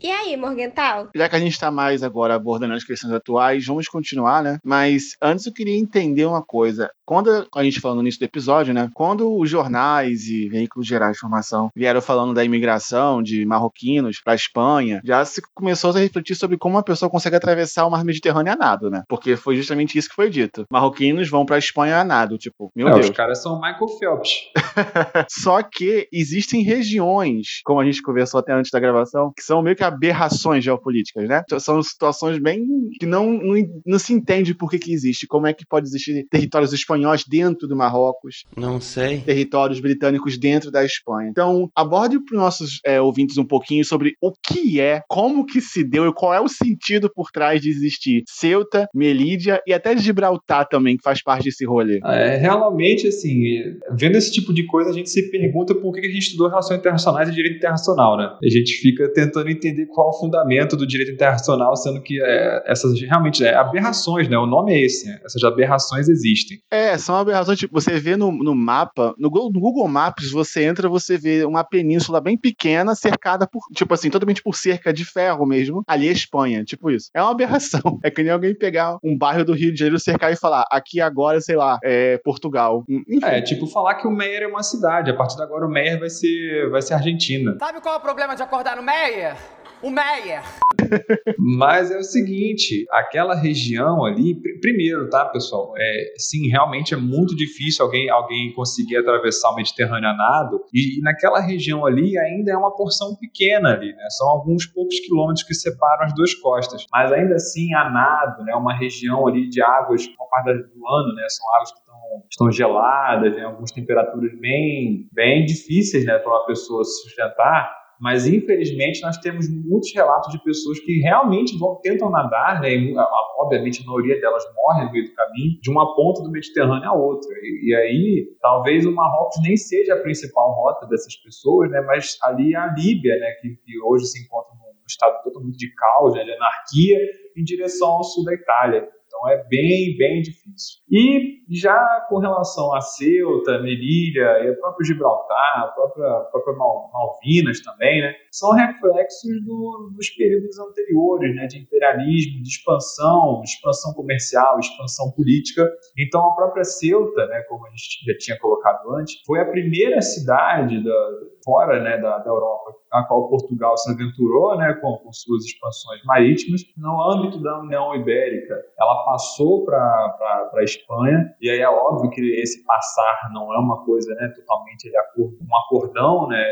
[SPEAKER 5] E aí, Morgental?
[SPEAKER 1] Já que a gente está mais agora abordando as questões atuais, vamos continuar, né? Mas antes eu queria entender uma coisa. Quando a gente falou no início do episódio, né? Quando os jornais e veículos gerais de informação vieram falando da imigração de marroquinos para a Espanha, já se começou a refletir sobre como uma pessoa consegue atravessar o mar Mediterrâneo a nado, né? Porque foi justamente isso que foi dito. Marroquinos vão para a Espanha a nado, tipo, meu
[SPEAKER 2] é,
[SPEAKER 1] Deus.
[SPEAKER 2] Os caras são Michael Phelps.
[SPEAKER 1] Só que existem regiões, como a gente conversou até antes da gravação, que são meio que aberrações geopolíticas, né? São situações bem que não, não, não se entende por que, que existe. Como é que pode existir territórios espanhóis dentro do Marrocos?
[SPEAKER 3] Não sei.
[SPEAKER 1] Territórios britânicos dentro da Espanha. Então, aborde para os nossos é, ouvintes um pouquinho sobre o que é, como que se deu e qual é o sentido por trás de existir Ceuta, Melídia e até Gibraltar também, que faz parte desse rolê.
[SPEAKER 2] É, realmente, assim, vendo esse tipo de coisa, a gente se pergunta por que a gente estudou relações internacionais e direito internacional, né? A gente fica tentando entender qual o fundamento do direito internacional, sendo que é, essas realmente é, aberrações, né? O nome é esse, né? essas aberrações existem.
[SPEAKER 1] É, são aberrações, tipo, você vê no, no mapa, no, no, Google Maps, você entra, você vê uma península bem pequena, cercada por, tipo assim, totalmente por cerca de ferro mesmo, ali é Espanha, tipo isso. É uma aberração. É que nem alguém pegar um bairro do Rio de Janeiro, cercar e falar, aqui agora, sei lá, é Portugal.
[SPEAKER 2] Enfim. É, tipo falar que o Meyer é uma cidade, a partir de agora o Meyer vai ser, vai ser Argentina.
[SPEAKER 7] Sabe qual é o problema de acordar no Meyer? O Meyer.
[SPEAKER 2] Mas é o seguinte, aquela região ali, pr primeiro, tá, pessoal? É, sim, realmente é muito difícil alguém, alguém conseguir atravessar o Mediterrâneo a nado. E, e, naquela região ali ainda é uma porção pequena ali, né? São alguns poucos quilômetros que separam as duas costas. Mas ainda assim, a nado, né? Uma região ali de águas, uma parte do ano, né? São águas que estão estão geladas, em algumas temperaturas bem, bem difíceis né, para uma pessoa se sustentar mas infelizmente nós temos muitos relatos de pessoas que realmente vão, tentam nadar, né, e, obviamente a maioria delas morre no meio do caminho, de uma ponta do Mediterrâneo à outra. E, e, aí, talvez o Marrocos nem seja a principal rota dessas pessoas, né, mas ali é a Líbia, né, que, que hoje se encontra num estado totalmente de caos, né, de anarquia, em direção ao sul da Itália. Então é bem, bem difícil. E já com relação a Ceuta, Melilha e o próprio Gibraltar, a própria, a própria Malvinas também, né, são reflexos do, dos períodos anteriores, né, de imperialismo, de expansão, expansão comercial, expansão política. Então a própria Ceuta, né, como a gente já tinha colocado antes, foi a primeira cidade da, fora né, da, da Europa a qual Portugal se aventurou né, com, com suas expansões marítimas. No âmbito da União Ibérica, ela passou para a Espanha, e aí é óbvio que esse passar não é uma coisa né, totalmente de acordo, um acordão, né,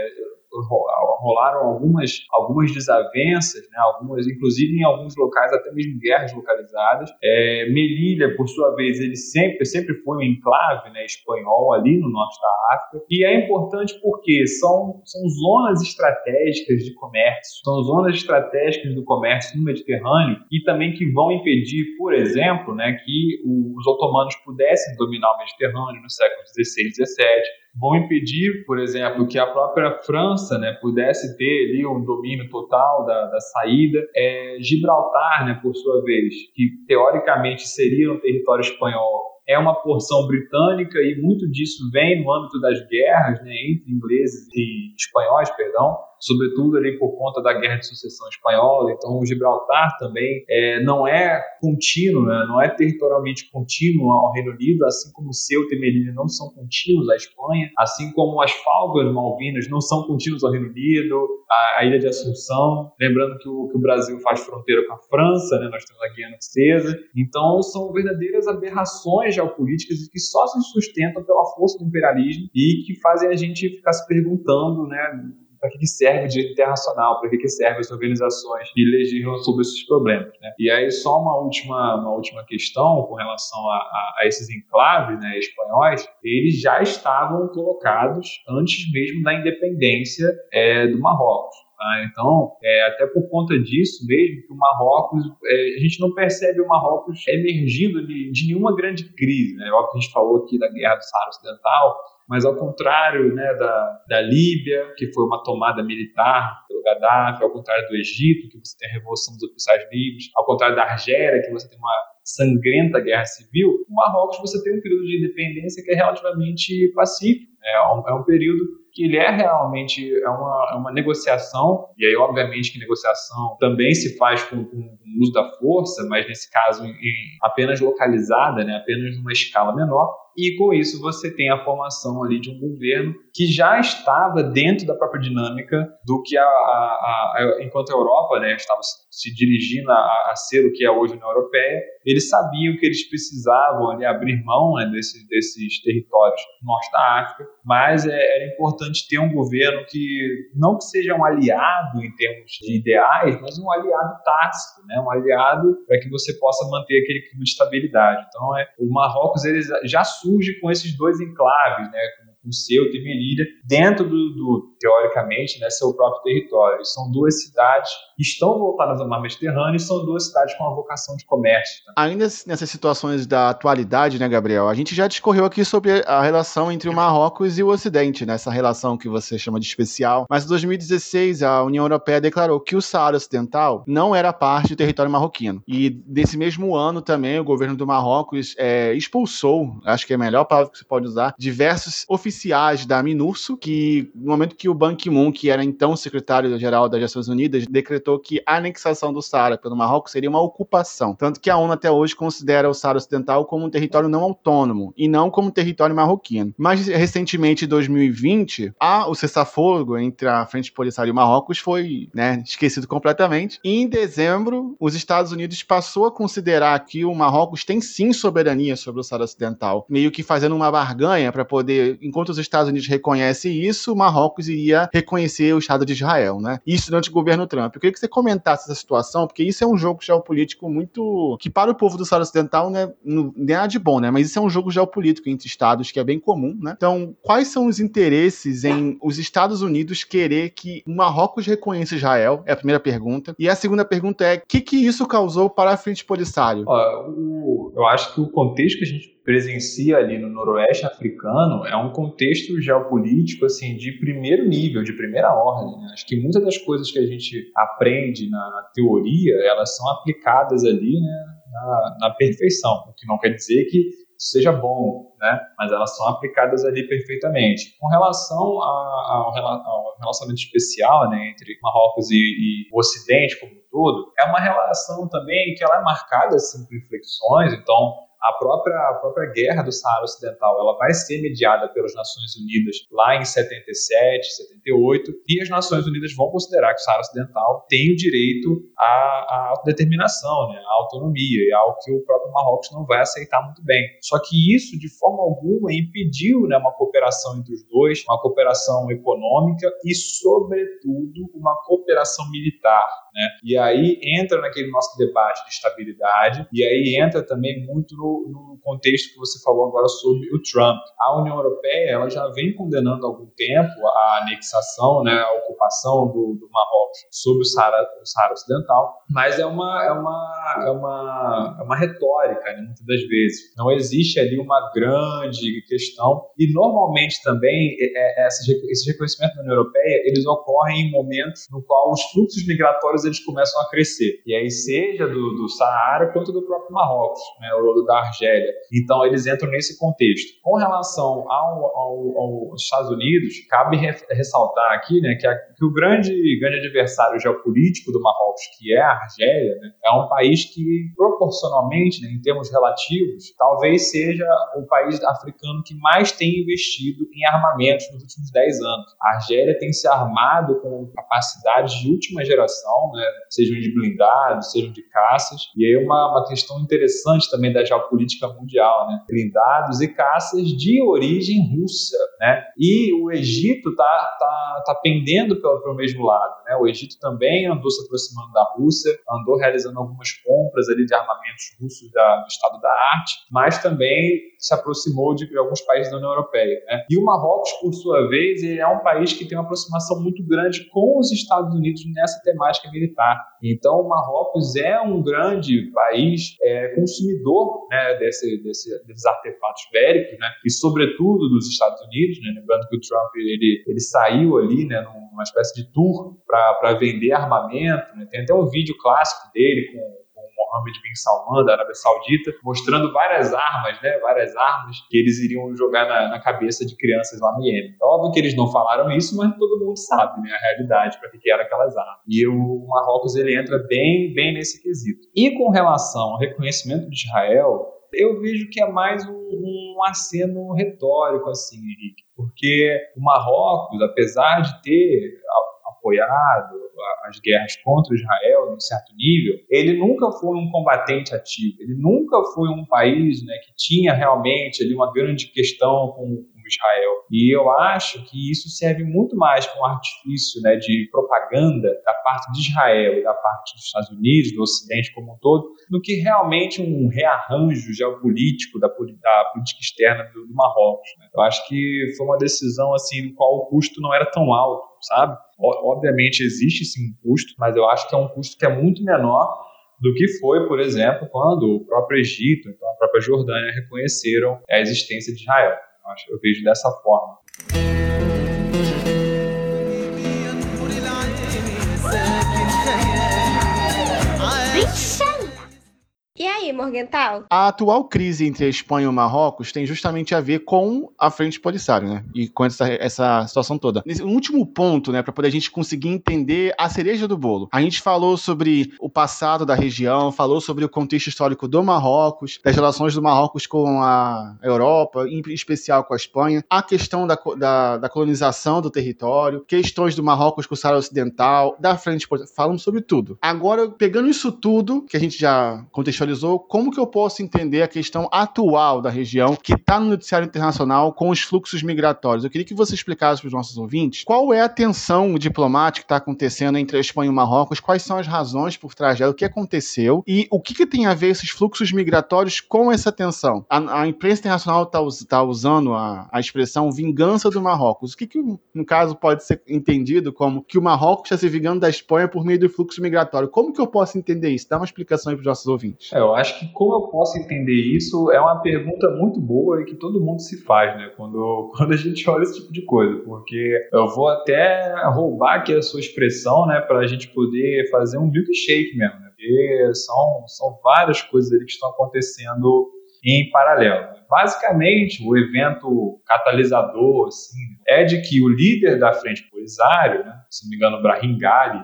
[SPEAKER 2] rolaram algumas, algumas desavenças, né, algumas, inclusive em alguns locais até mesmo guerras localizadas. É, Melilha, por sua vez, ele sempre, sempre foi um enclave né, espanhol ali no norte da África. E é importante porque são, são zonas estratégicas de comércio, são zonas estratégicas do comércio no Mediterrâneo e também que vão impedir, por exemplo, né, que os otomanos pudessem dominar o Mediterrâneo no século XVI e XVII vão impedir, por exemplo, que a própria França né, pudesse ter ali um domínio total da, da saída. É, Gibraltar, né, por sua vez, que teoricamente seria um território espanhol, é uma porção britânica e muito disso vem no âmbito das guerras né, entre ingleses e espanhóis, perdão, sobretudo ali por conta da Guerra de Sucessão Espanhola. Então, o Gibraltar também é, não é contínuo, né? não é territorialmente contínuo ao Reino Unido, assim como Ceuta e Melilla não são contínuos à Espanha, assim como as Falgas Malvinas não são contínuos ao Reino Unido, a, a Ilha de Assunção, lembrando que o, que o, Brasil faz fronteira com a França, né? nós temos a Guiana Francesa. Então, são verdadeiras aberrações geopolíticas que só se sustentam pela força do imperialismo e que fazem a gente ficar se perguntando, né, para que serve o direito internacional, para que servem as organizações que legislam sobre esses problemas. Né? E aí só uma última, uma última questão com relação a, a, a esses enclaves né, espanhóis, eles já estavam colocados antes mesmo da independência é, do Marrocos. Tá? Então, é, até por conta disso mesmo, que o Marrocos, é, a gente não percebe o Marrocos emergindo de, de nenhuma grande crise. Né? Óbvio que a gente falou aqui da guerra do Saara Ocidental, mas ao contrário né, da, da Líbia, que foi uma tomada militar pelo Gaddafi, ao contrário do Egito, que você tem a revolução dos oficiais livres, ao contrário da Argélia, que você tem uma sangrenta guerra civil, o Marrocos você tem um período de independência que é relativamente pacífico. É um, é um período que ele é realmente é uma, é uma negociação, e aí obviamente que negociação também se faz com, com, o uso da força, mas nesse caso em, em apenas localizada, né, apenas numa escala menor, e com isso você tem a formação ali de um governo que já estava dentro da própria dinâmica do que a, a, a enquanto a Europa né, estava se dirigindo a, a, ser o que é hoje a União Europeia, eles sabiam que eles precisavam ali, abrir mão né, desse, desses territórios no norte da África, mas é, era importante ter um governo que não que seja um aliado em termos de ideais, mas um aliado tácito, né, um aliado para que você possa manter aquele clima de estabilidade. Então, é, o Marrocos ele já surge com esses dois enclaves, né, com Ceuta e Melilla, dentro do, do, teoricamente, né, seu próprio território. São duas cidades que estão voltadas ao mar Mediterrâneo e são duas cidades com uma vocação de comércio.
[SPEAKER 1] Ainda nessas situações da atualidade, né, Gabriel, a gente já discorreu aqui sobre a relação entre o Marrocos e o Ocidente, né, essa relação que você chama de especial. Mas em 2016, a União Europeia declarou que o Saara Ocidental não era parte do território marroquino. E nesse mesmo ano também, o governo do Marrocos é, expulsou, acho que é a melhor palavra que você pode usar, diversos oficiais da MINURSO, que no momento que o Ban Ki-moon, que era então secretário-geral das Nações Unidas, decretou que a anexação do Saara pelo Marrocos seria uma ocupação. Tanto que a ONU até hoje considera o Saara Ocidental como um território não autônomo e não como um território marroquino. Mais recentemente, em 2020, a, o cessar-fogo entre a Frente Polisário e o Marrocos foi né, esquecido completamente. E em dezembro, os Estados Unidos passou a considerar que o Marrocos tem sim soberania sobre o Saara Ocidental, meio que fazendo uma barganha para poder, enquanto os Estados Unidos reconhecem isso, Marrocos iria reconhecer o Estado de Israel, né? Isso durante o governo Trump. Eu queria que você comentasse essa situação, porque isso é um jogo geopolítico muito. que para o povo do Saara Ocidental né, não é nada de bom, né? Mas isso é um jogo geopolítico entre Estados que é bem comum, né? Então, quais são os interesses em os Estados Unidos querer que o Marrocos reconheça Israel? É a primeira pergunta. E a segunda pergunta é: o que, que isso causou para a Frente Polisário?
[SPEAKER 2] eu acho que o contexto que a gente presencia ali no noroeste africano é um contexto geopolítico assim de primeiro nível, de primeira ordem. Né? Acho que muitas das coisas que a gente aprende na, na teoria, elas são aplicadas ali né, na, na perfeição, o que não quer dizer que seja bom, né? Mas elas são aplicadas ali perfeitamente. Com relação ao, relacionamento especial, né, entre Marrocos e, e, o Ocidente como um todo, é uma relação também que ela é marcada assim, por inflexões. Então, a própria, a própria guerra do Saara Ocidental ela vai ser mediada pelas Nações Unidas lá em 77, 78, e as Nações Unidas vão considerar que o Saara Ocidental tem o direito à, à autodeterminação, né, à autonomia, e algo que o próprio Marrocos não vai aceitar muito bem. Só que isso, de forma alguma, impediu né, uma cooperação entre os dois, uma cooperação econômica e, sobretudo, uma cooperação militar. Né? E aí entra naquele nosso debate de estabilidade, e aí entra também muito no no, contexto que você falou agora sobre o Trump. A União Europeia ela já vem condenando há algum tempo a anexação, né, a ocupação do, do Marrocos sobre o Saara, o Saara Ocidental, mas é uma, é uma, é uma, é uma retórica, né, muitas das vezes. Não existe ali uma grande questão e normalmente também é, é, esses reconhecimentos da União Europeia eles ocorrem em momentos no qual os fluxos migratórios eles começam a crescer. E aí seja do, do Saara quanto do próprio Marrocos, né, ou da Argélia. Então eles entram nesse contexto. Com relação ao, ao, aos Estados Unidos, cabe ressaltar aqui né, que, a, que o grande, grande adversário geopolítico do Marrocos, que é a Argélia, né, é um país que proporcionalmente, né, em termos relativos, talvez seja o país africano que mais tem investido em armamentos nos últimos 10 anos. A Argélia tem se armado com capacidades de última geração, né, sejam de blindados, sejam de caças, e aí uma, uma questão interessante também da geopolítica mundial, né, blindados e caças de origem russa, né, e o Egito está tá, tá pendendo pelo, pelo mesmo lado, né, o Egito também andou se aproximando da Rússia, andou realizando algumas compras ali de armamentos russos da, do estado da arte, mas também se aproximou de alguns países da União Europeia. Né? E o Marrocos, por sua vez, é um país que tem uma aproximação muito grande com os Estados Unidos nessa temática militar. Então, o Marrocos é um grande país é, consumidor né, desse, desse, desses artefatos bélicos, né? e sobretudo dos Estados Unidos. Né? Lembrando que o Trump ele, ele saiu ali né, numa espécie de tour para vender armamento. Né? Tem até um vídeo clássico dele com Mohammed bin Salman, da Arábia Saudita, mostrando várias armas, né, várias armas que eles iriam jogar na, na cabeça de crianças lá no Iêmen. É óbvio que eles não falaram isso, mas todo mundo sabe né, a realidade para que, que eram aquelas armas. E o Marrocos ele entra bem, bem nesse quesito. E com relação ao reconhecimento de Israel, eu vejo que é mais um, um aceno retórico, assim, Henrique, porque o Marrocos, apesar de ter apoiado as guerras contra Israel, em certo nível, ele nunca foi um combatente ativo, ele nunca foi um país né, que tinha realmente ali uma grande questão com, Israel. E eu acho que isso serve muito mais como artifício né, de propaganda da parte de Israel da parte dos Estados Unidos, do Ocidente como um todo, do que realmente um rearranjo geopolítico da, da política externa do, do Marrocos. Né? Eu acho que foi uma decisão assim no qual o custo não era tão alto, sabe? Obviamente existe sim um custo, mas eu acho que é um custo que é muito menor do que foi, por exemplo, quando o próprio Egito, então a própria Jordânia reconheceram a existência de Israel. Eu, vejo dessa forma.
[SPEAKER 5] Aí, Morgental?
[SPEAKER 1] A atual crise entre a Espanha e o Marrocos tem justamente a ver com a frente polisário, né? E com essa, essa situação toda. Nesse último ponto, né, para poder a gente conseguir entender a cereja do bolo. A gente falou sobre o passado da região, falou sobre o contexto histórico do Marrocos, das relações do Marrocos com a Europa, em especial com a Espanha, a questão da, da, da colonização do território, questões do Marrocos com o Saara Ocidental, da frente polisário. Falamos sobre tudo. Agora, pegando isso tudo, que a gente já contextualizou como que eu posso entender a questão atual da região que está no noticiário internacional com os fluxos migratórios. Eu queria que você explicasse para os nossos ouvintes qual é a tensão diplomática que está acontecendo entre a Espanha e o Marrocos, quais são as razões por trás dela, o que aconteceu e o que, que tem a ver esses fluxos migratórios com essa tensão. A, a imprensa internacional está tá usando a, a, expressão vingança do Marrocos. O que, que, no caso, pode ser entendido como que o Marrocos está se vingando da Espanha por meio do fluxo migratório? Como que eu posso entender isso? Dá uma explicação aí para os nossos ouvintes.
[SPEAKER 2] É, eu acho que como eu posso entender isso é uma pergunta muito boa e que todo mundo se faz, né? Quando, quando a gente olha esse tipo de coisa, porque eu vou até roubar aqui a sua expressão, né, para a gente poder fazer um milkshake mesmo, né? Porque são, são várias coisas ali que estão acontecendo em paralelo. Basicamente, o evento catalisador assim, é de que o líder da frente polisário, né, se não me engano, Brahim Ghali,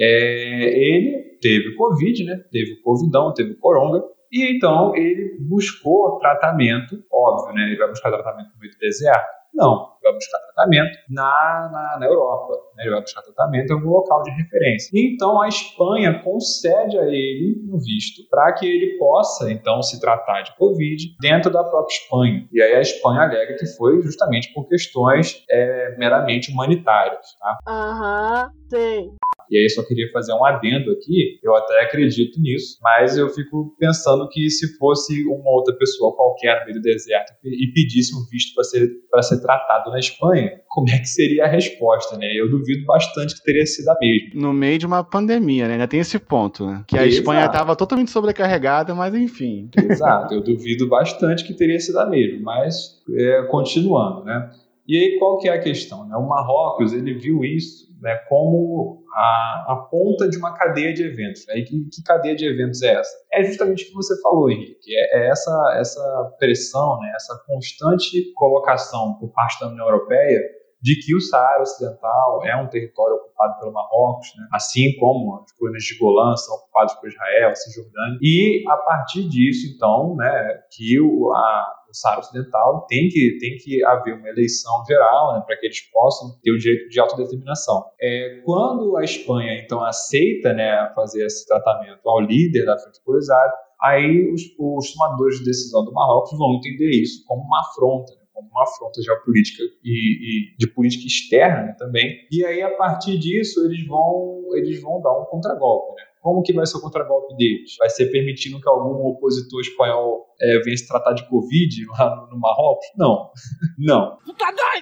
[SPEAKER 2] é, ele teve Covid, né? Teve o Covidão, teve o Coronga, e então ele buscou tratamento, óbvio, né? Ele vai buscar tratamento no meio do deserto? Não, ele vai buscar tratamento na, na, na Europa, né? ele vai buscar tratamento em algum local de referência. Então a Espanha concede a ele um visto para que ele possa então se tratar de Covid dentro da própria Espanha. E aí a Espanha alega que foi justamente por questões é, meramente humanitárias. Tá?
[SPEAKER 8] Aham, sim.
[SPEAKER 2] E aí só queria fazer um adendo aqui, eu até acredito nisso, mas eu fico pensando que se fosse uma outra pessoa qualquer no meio do deserto e pedisse um visto para ser, ser tratado na Espanha, como é que seria a resposta, né? Eu duvido bastante que teria sido a mesma.
[SPEAKER 1] No meio de uma pandemia, né? Ainda tem esse ponto, né? Que a Exato. Espanha estava totalmente sobrecarregada, mas enfim.
[SPEAKER 2] Exato, eu duvido bastante que teria sido a mesma, mas é, continuando, né? E aí qual que é a questão? Né? O Marrocos ele viu isso né, como a, a, ponta de uma cadeia de eventos. E que, que, cadeia de eventos é essa? É justamente o que você falou, Henrique. É, é essa, essa pressão, né, essa constante colocação por parte da União Europeia de que o Saara Ocidental é um território ocupado pelo Marrocos, né? assim como as colinas de Golã são ocupadas por Israel, Cisjordânia, e a partir disso, então, né, que o, a, Saara Ocidental tem que, tem que haver uma eleição geral né, para que eles possam ter o direito de autodeterminação. É, quando a Espanha, então, aceita né, fazer esse tratamento ao líder da Frente Polisário, aí os, os tomadores de decisão do Marrocos vão entender isso como uma afronta, né, como uma afronta geopolítica e, e de política externa né, também. E aí, a partir disso, eles vão, eles vão dar um contragolpe. Né? Como que vai ser o contragolpe deles? Vai ser permitindo que algum opositor espanhol é, venha se tratar de Covid lá no, no Marrocos? Não. Não.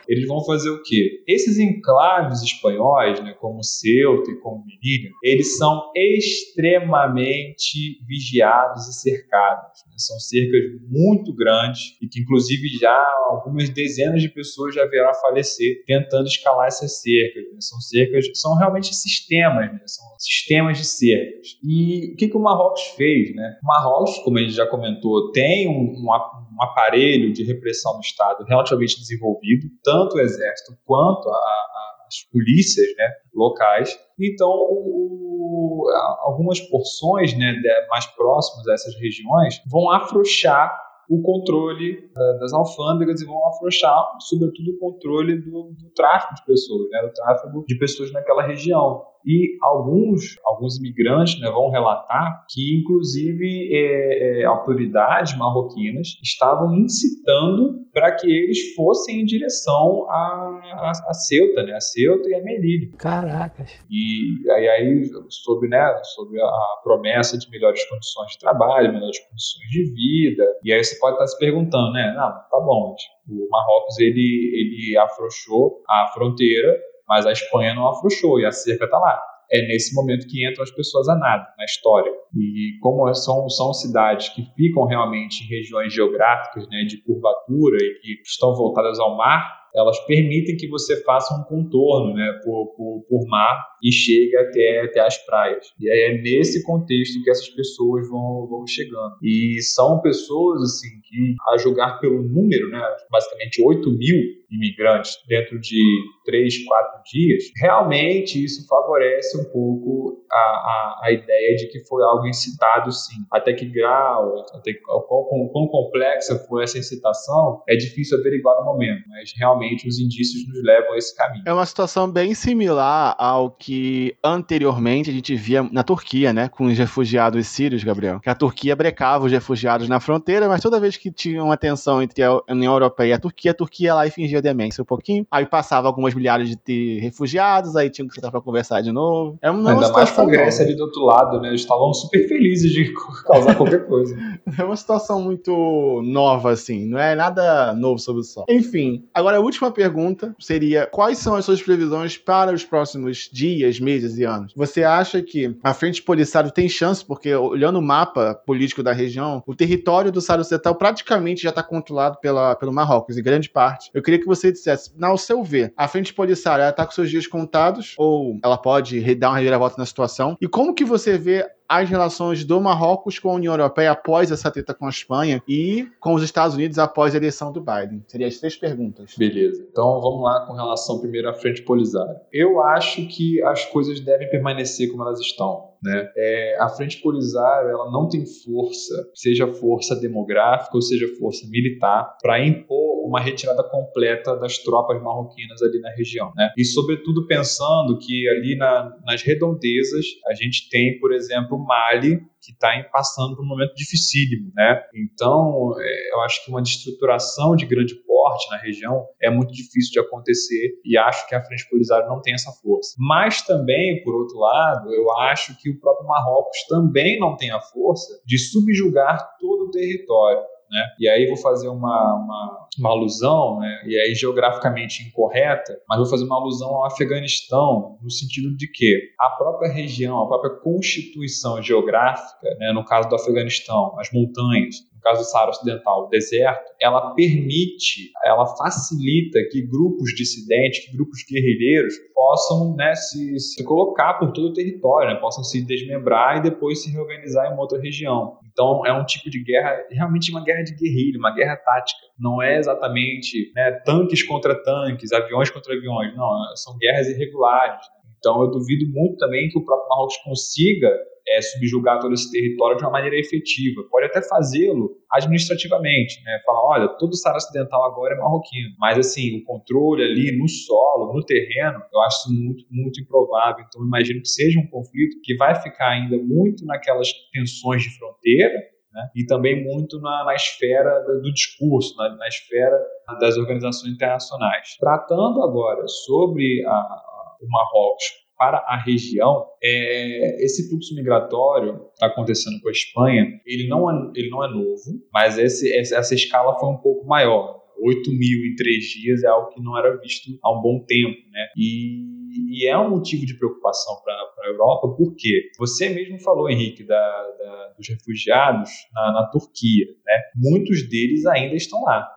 [SPEAKER 2] Eles vão fazer o quê? Esses enclaves espanhóis, né, como Ceuta e como Melilla, eles são extremamente vigiados e cercados. Né? São cercas muito grandes e que, inclusive, já algumas dezenas de pessoas já vieram a falecer tentando escalar essas cercas. Né? São cercas, são realmente sistemas, né? são sistemas de cercas. E o que, que o Marrocos fez? Né? O Marrocos, como a gente já comentou, tem tem um, um, um, aparelho de repressão no Estado relativamente desenvolvido, tanto o Exército quanto a, a, as polícias né, locais. Então, o, algumas porções né, mais próximas a essas regiões vão afrouxar o controle das alfândegas e vão afrouxar, sobretudo, o controle do, do tráfico de pessoas, né, do tráfico de pessoas naquela região. E alguns, alguns imigrantes né, vão relatar que, inclusive, é, é, autoridades marroquinas estavam incitando para que eles fossem em direção a, a, a Ceuta, né, a Ceuta e a Melilla.
[SPEAKER 6] Caracas.
[SPEAKER 2] E aí, aí sob, né, sob a promessa de melhores condições de trabalho, melhores condições de vida. E aí você pode estar se perguntando, né? Não, tá bom, o Marrocos ele, ele afrouxou a fronteira mas a Espanha não afrouxou e a cerca está lá. É nesse momento que entram as pessoas a nada na história. E como são, são cidades que ficam realmente em regiões geográficas né, de curvatura e que estão voltadas ao mar, elas permitem que você faça um contorno né, por, por, por, mar e chegue até, até as praias. E é nesse contexto que essas pessoas vão, vão chegando. E são pessoas assim que, a julgar pelo número, né, basicamente 8 mil imigrantes dentro de 3, 4 dias, realmente isso favorece um pouco a, a, a ideia de que foi algo incitado sim. Até que grau, até quão, quão complexa foi essa incitação, é difícil averiguar no momento, mas realmente os indícios nos levam a esse caminho.
[SPEAKER 1] É uma situação bem similar ao que anteriormente a gente via na Turquia, né, com os refugiados sírios, Gabriel. Que a Turquia brecava os refugiados na fronteira, mas toda vez que tinha uma tensão entre a União Europeia e a Turquia, a Turquia ia lá e fingia demência um pouquinho. Aí passava algumas milhares de refugiados, aí tinha que sentar pra conversar de novo.
[SPEAKER 2] É uma Ainda mais com a Grécia ali do outro lado, né? Eles estavam super felizes de causar qualquer coisa.
[SPEAKER 1] É uma situação muito nova, assim. Não é nada novo sobre o sol. Enfim, agora a última pergunta seria: quais são as suas previsões para os próximos dias, meses e anos? Você acha que a Frente Polisário tem chance, porque olhando o mapa político da região, o território do Saro Setal praticamente já está controlado pela, pelo Marrocos, em grande parte. Eu queria que você dissesse, ao seu ver, a Frente Polisário está com seus dias contados ou ela pode dar uma reviravolta na situação? E como que você vê as relações do Marrocos com a União Europeia após essa treta com a Espanha e com os Estados Unidos após a eleição do Biden? Seriam as três perguntas.
[SPEAKER 2] Beleza. Então vamos lá com relação primeiro à frente polisária. Eu acho que as coisas devem permanecer como elas estão. Né? É, a frente polisária ela não tem força, seja força demográfica ou seja força militar, para impor uma retirada completa das tropas marroquinas ali na região. Né? E, sobretudo, pensando que ali na, nas redondezas a gente tem, por exemplo, Mali, que está passando por um momento dificílimo. Né? Então, é, eu acho que uma destruturação de grande forte na região, é muito difícil de acontecer e acho que a Frente Polisário não tem essa força. Mas também, por outro lado, eu acho que o próprio Marrocos também não tem a força de subjugar todo o território. Né? E aí vou fazer uma, uma, uma, alusão, né? e aí geograficamente incorreta, mas vou fazer uma alusão ao Afeganistão, no sentido de que a própria região, a própria constituição geográfica, né? no caso do Afeganistão, as montanhas, caso do Saara Ocidental, o deserto, ela permite, ela facilita que grupos dissidentes, que grupos guerrilheiros possam né, se, se colocar por todo o território, né, possam se desmembrar e depois se reorganizar em uma outra região. Então é um tipo de guerra, realmente uma guerra de guerrilha, uma guerra tática. Não é exatamente né, tanques contra tanques, aviões contra aviões, não, são guerras irregulares. Então eu duvido muito também que o próprio Marrocos consiga é, subjugar todo esse território de uma maneira efetiva. Pode até fazê-lo administrativamente, né? Falar, olha, todo o Saara Ocidental agora é marroquino. Mas, assim, o controle ali no solo, no terreno, eu acho muito, muito improvável. Então, imagino que seja um conflito que vai ficar ainda muito naquelas tensões de fronteira, né? e também muito na, na esfera do discurso, na, na, esfera das organizações internacionais. Tratando agora sobre a, a, o Marrocos para a região, é, esse fluxo migratório que está acontecendo com a Espanha, ele não é, ele não é novo, mas esse, essa escala foi um pouco maior. 8 mil em três dias é algo que não era visto há um bom tempo, né? E, e é um motivo de preocupação para a Europa, porque você mesmo falou, Henrique, da, da, dos refugiados na, na Turquia, né? Muitos deles ainda estão lá.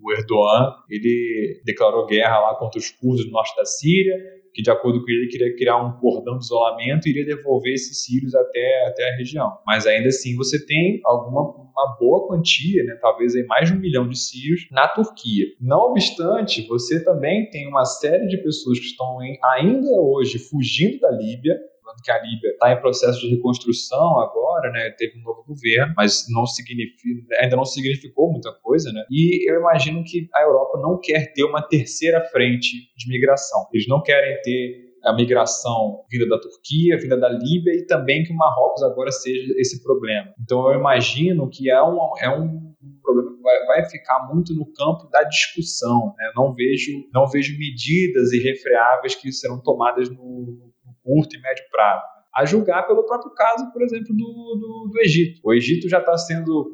[SPEAKER 2] O Erdogan, ele declarou guerra lá contra os curdos do norte da Síria, que de acordo com ele queria criar um cordão de isolamento e iria devolver esses sírios até, até a região. Mas ainda assim você tem alguma uma boa quantia, né, talvez aí mais de um milhão de sírios na Turquia. Não obstante, você também tem uma série de pessoas que estão em, ainda hoje fugindo da Líbia, que a Líbia está em processo de reconstrução agora, né? Teve um novo governo, mas não significa, ainda não significou muita coisa, né? E eu imagino que a Europa não quer ter uma terceira frente de migração. Eles não querem ter a migração vinda da Turquia, vinda da Líbia e também que o Marrocos agora seja esse problema. Então eu imagino que é um, é um problema que vai, vai ficar muito no campo da discussão. Né? Não vejo não vejo medidas irrefreáveis que serão tomadas no, curto e médio prazo. A julgar pelo próprio caso, por exemplo, do, do, do Egito. O Egito já está sendo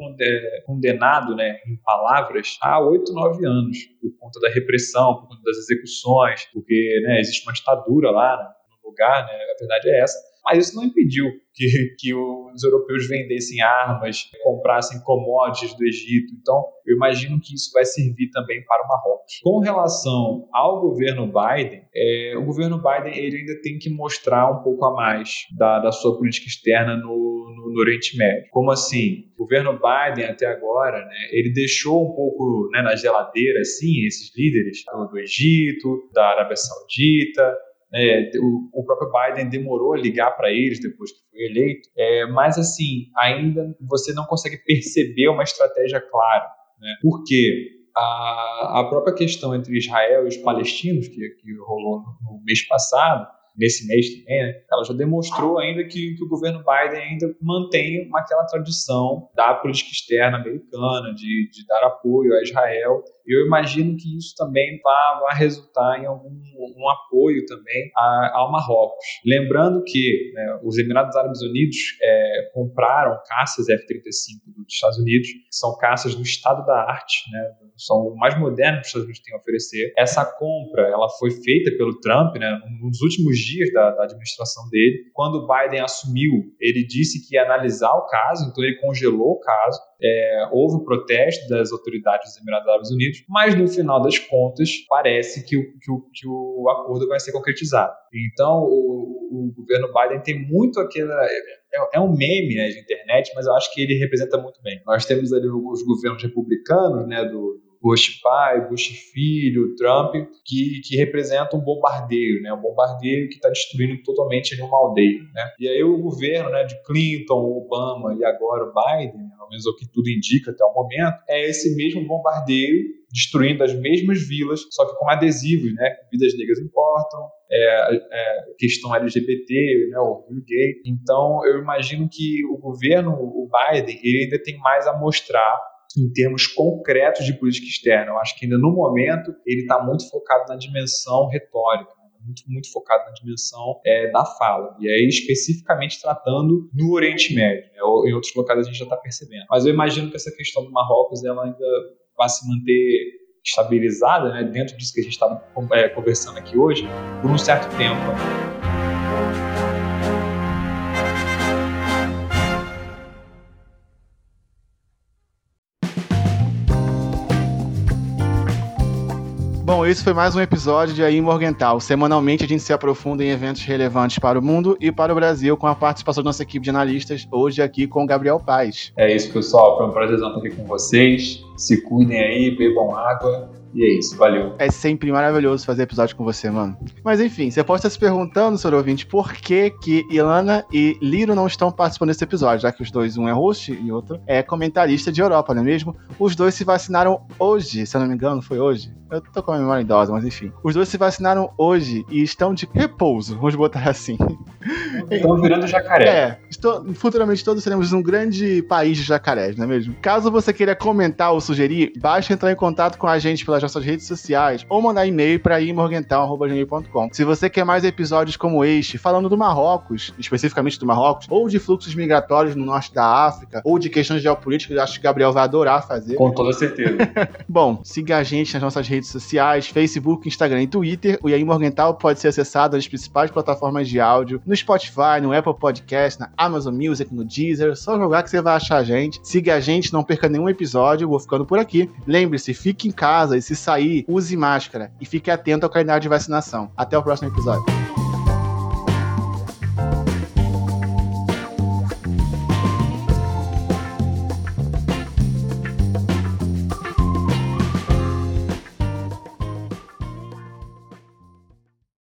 [SPEAKER 2] condenado, né, em palavras, há oito, nove anos, por conta da repressão, por conta das execuções, porque né, existe uma ditadura lá no lugar, né, a verdade é essa mas isso não impediu que, que os europeus vendessem armas, comprassem commodities do Egito. Então, eu imagino que isso vai servir também para o Marrocos. Com relação ao governo Biden, é, o governo Biden ele ainda tem que mostrar um pouco a mais da, da sua política externa no, no, no, Oriente Médio. Como assim? O governo Biden até agora, né, ele deixou um pouco né, na geladeira, assim, esses líderes do, do Egito, da Arábia Saudita, é, o, o, próprio Biden demorou a ligar para eles depois que foi eleito, é, mas assim, ainda você não consegue perceber uma estratégia clara. Né? Por quê? A, a própria questão entre Israel e os palestinos, que, que rolou no, no mês passado, nesse mês também, né, ela já demonstrou ainda que, que, o governo Biden ainda mantém aquela tradição da política externa americana, de, de dar apoio a Israel eu imagino que isso também vai, vai resultar em algum um apoio também a, ao Marrocos. Lembrando que né, os Emirados Árabes Unidos é, compraram caças F-35 dos Estados Unidos, que são caças do estado da arte, né, são o mais moderno que os Estados Unidos têm a oferecer. Essa compra ela foi feita pelo Trump né, nos últimos dias da, da administração dele. Quando o Biden assumiu, ele disse que ia analisar o caso, então ele congelou o caso. É, houve protesto das autoridades dos Emirados Árabes Unidos, mas no final das contas parece que o, que o, que o acordo vai ser concretizado. Então o, o governo Biden tem muito aquela. É, é, um meme né, de internet, mas eu acho que ele representa muito bem. Nós temos ali os governos republicanos, né, do, Bush pai, Bush filho, Trump, que, que representa um bombardeio, né? Um bombardeio que está destruindo totalmente uma aldeia, né? E aí o governo, né, de Clinton, Obama e agora o Biden, né, pelo menos é o que tudo indica até o momento, é esse mesmo bombardeio destruindo as mesmas vilas, só que com adesivos, né? Vidas negras importam, é, é, questão LGBT, né, orgulho gay. Então, eu imagino que o governo, o Biden, ele ainda tem mais a mostrar em termos concretos de política externa. Eu acho que ainda no momento ele está muito focado na dimensão retórica muito, muito focado na dimensão é, da fala. E aí, especificamente tratando no Oriente Médio. Né? Em outros locais a gente já está percebendo. Mas eu imagino que essa questão do Marrocos ela ainda vai se manter estabilizada né, dentro disso que a gente está é, conversando aqui hoje por um certo tempo.
[SPEAKER 1] Bom, esse foi mais um episódio de Aí Morgental. Semanalmente a gente se aprofunda em eventos relevantes para o mundo e para o Brasil com a participação da nossa equipe de analistas, hoje aqui com o Gabriel Paz.
[SPEAKER 2] É isso, pessoal. Foi um prazer estar aqui com vocês. Se cuidem aí, bebam água e é isso, valeu.
[SPEAKER 1] É sempre maravilhoso fazer episódio com você, mano. Mas enfim, você pode estar se perguntando, senhor ouvinte, por que que Ilana e Liro não estão participando desse episódio, já que os dois, um é host e outro é comentarista de Europa, não é mesmo? Os dois se vacinaram hoje, se eu não me engano, foi hoje. Eu tô com a memória idosa, mas enfim. Os dois se vacinaram hoje e estão de repouso, vamos botar assim.
[SPEAKER 2] Estão virando jacaré.
[SPEAKER 1] É, estou, futuramente todos seremos um grande país de jacarés, não é mesmo? Caso você queira comentar ou sugerir, basta entrar em contato com a gente pela nas nossas redes sociais ou mandar e-mail para imorgental.com. Se você quer mais episódios como este, falando do Marrocos, especificamente do Marrocos, ou de fluxos migratórios no norte da África, ou de questões geopolíticas, acho que o Gabriel vai adorar fazer.
[SPEAKER 2] Com toda certeza.
[SPEAKER 1] Bom, siga a gente nas nossas redes sociais, Facebook, Instagram e Twitter. O Yain Morgental pode ser acessado nas principais plataformas de áudio, no Spotify, no Apple Podcast, na Amazon Music, no Deezer. Só jogar que você vai achar a gente. Siga a gente, não perca nenhum episódio. Eu vou ficando por aqui. Lembre-se, fique em casa e se sair, use máscara e fique atento ao calendário de vacinação. Até o próximo episódio.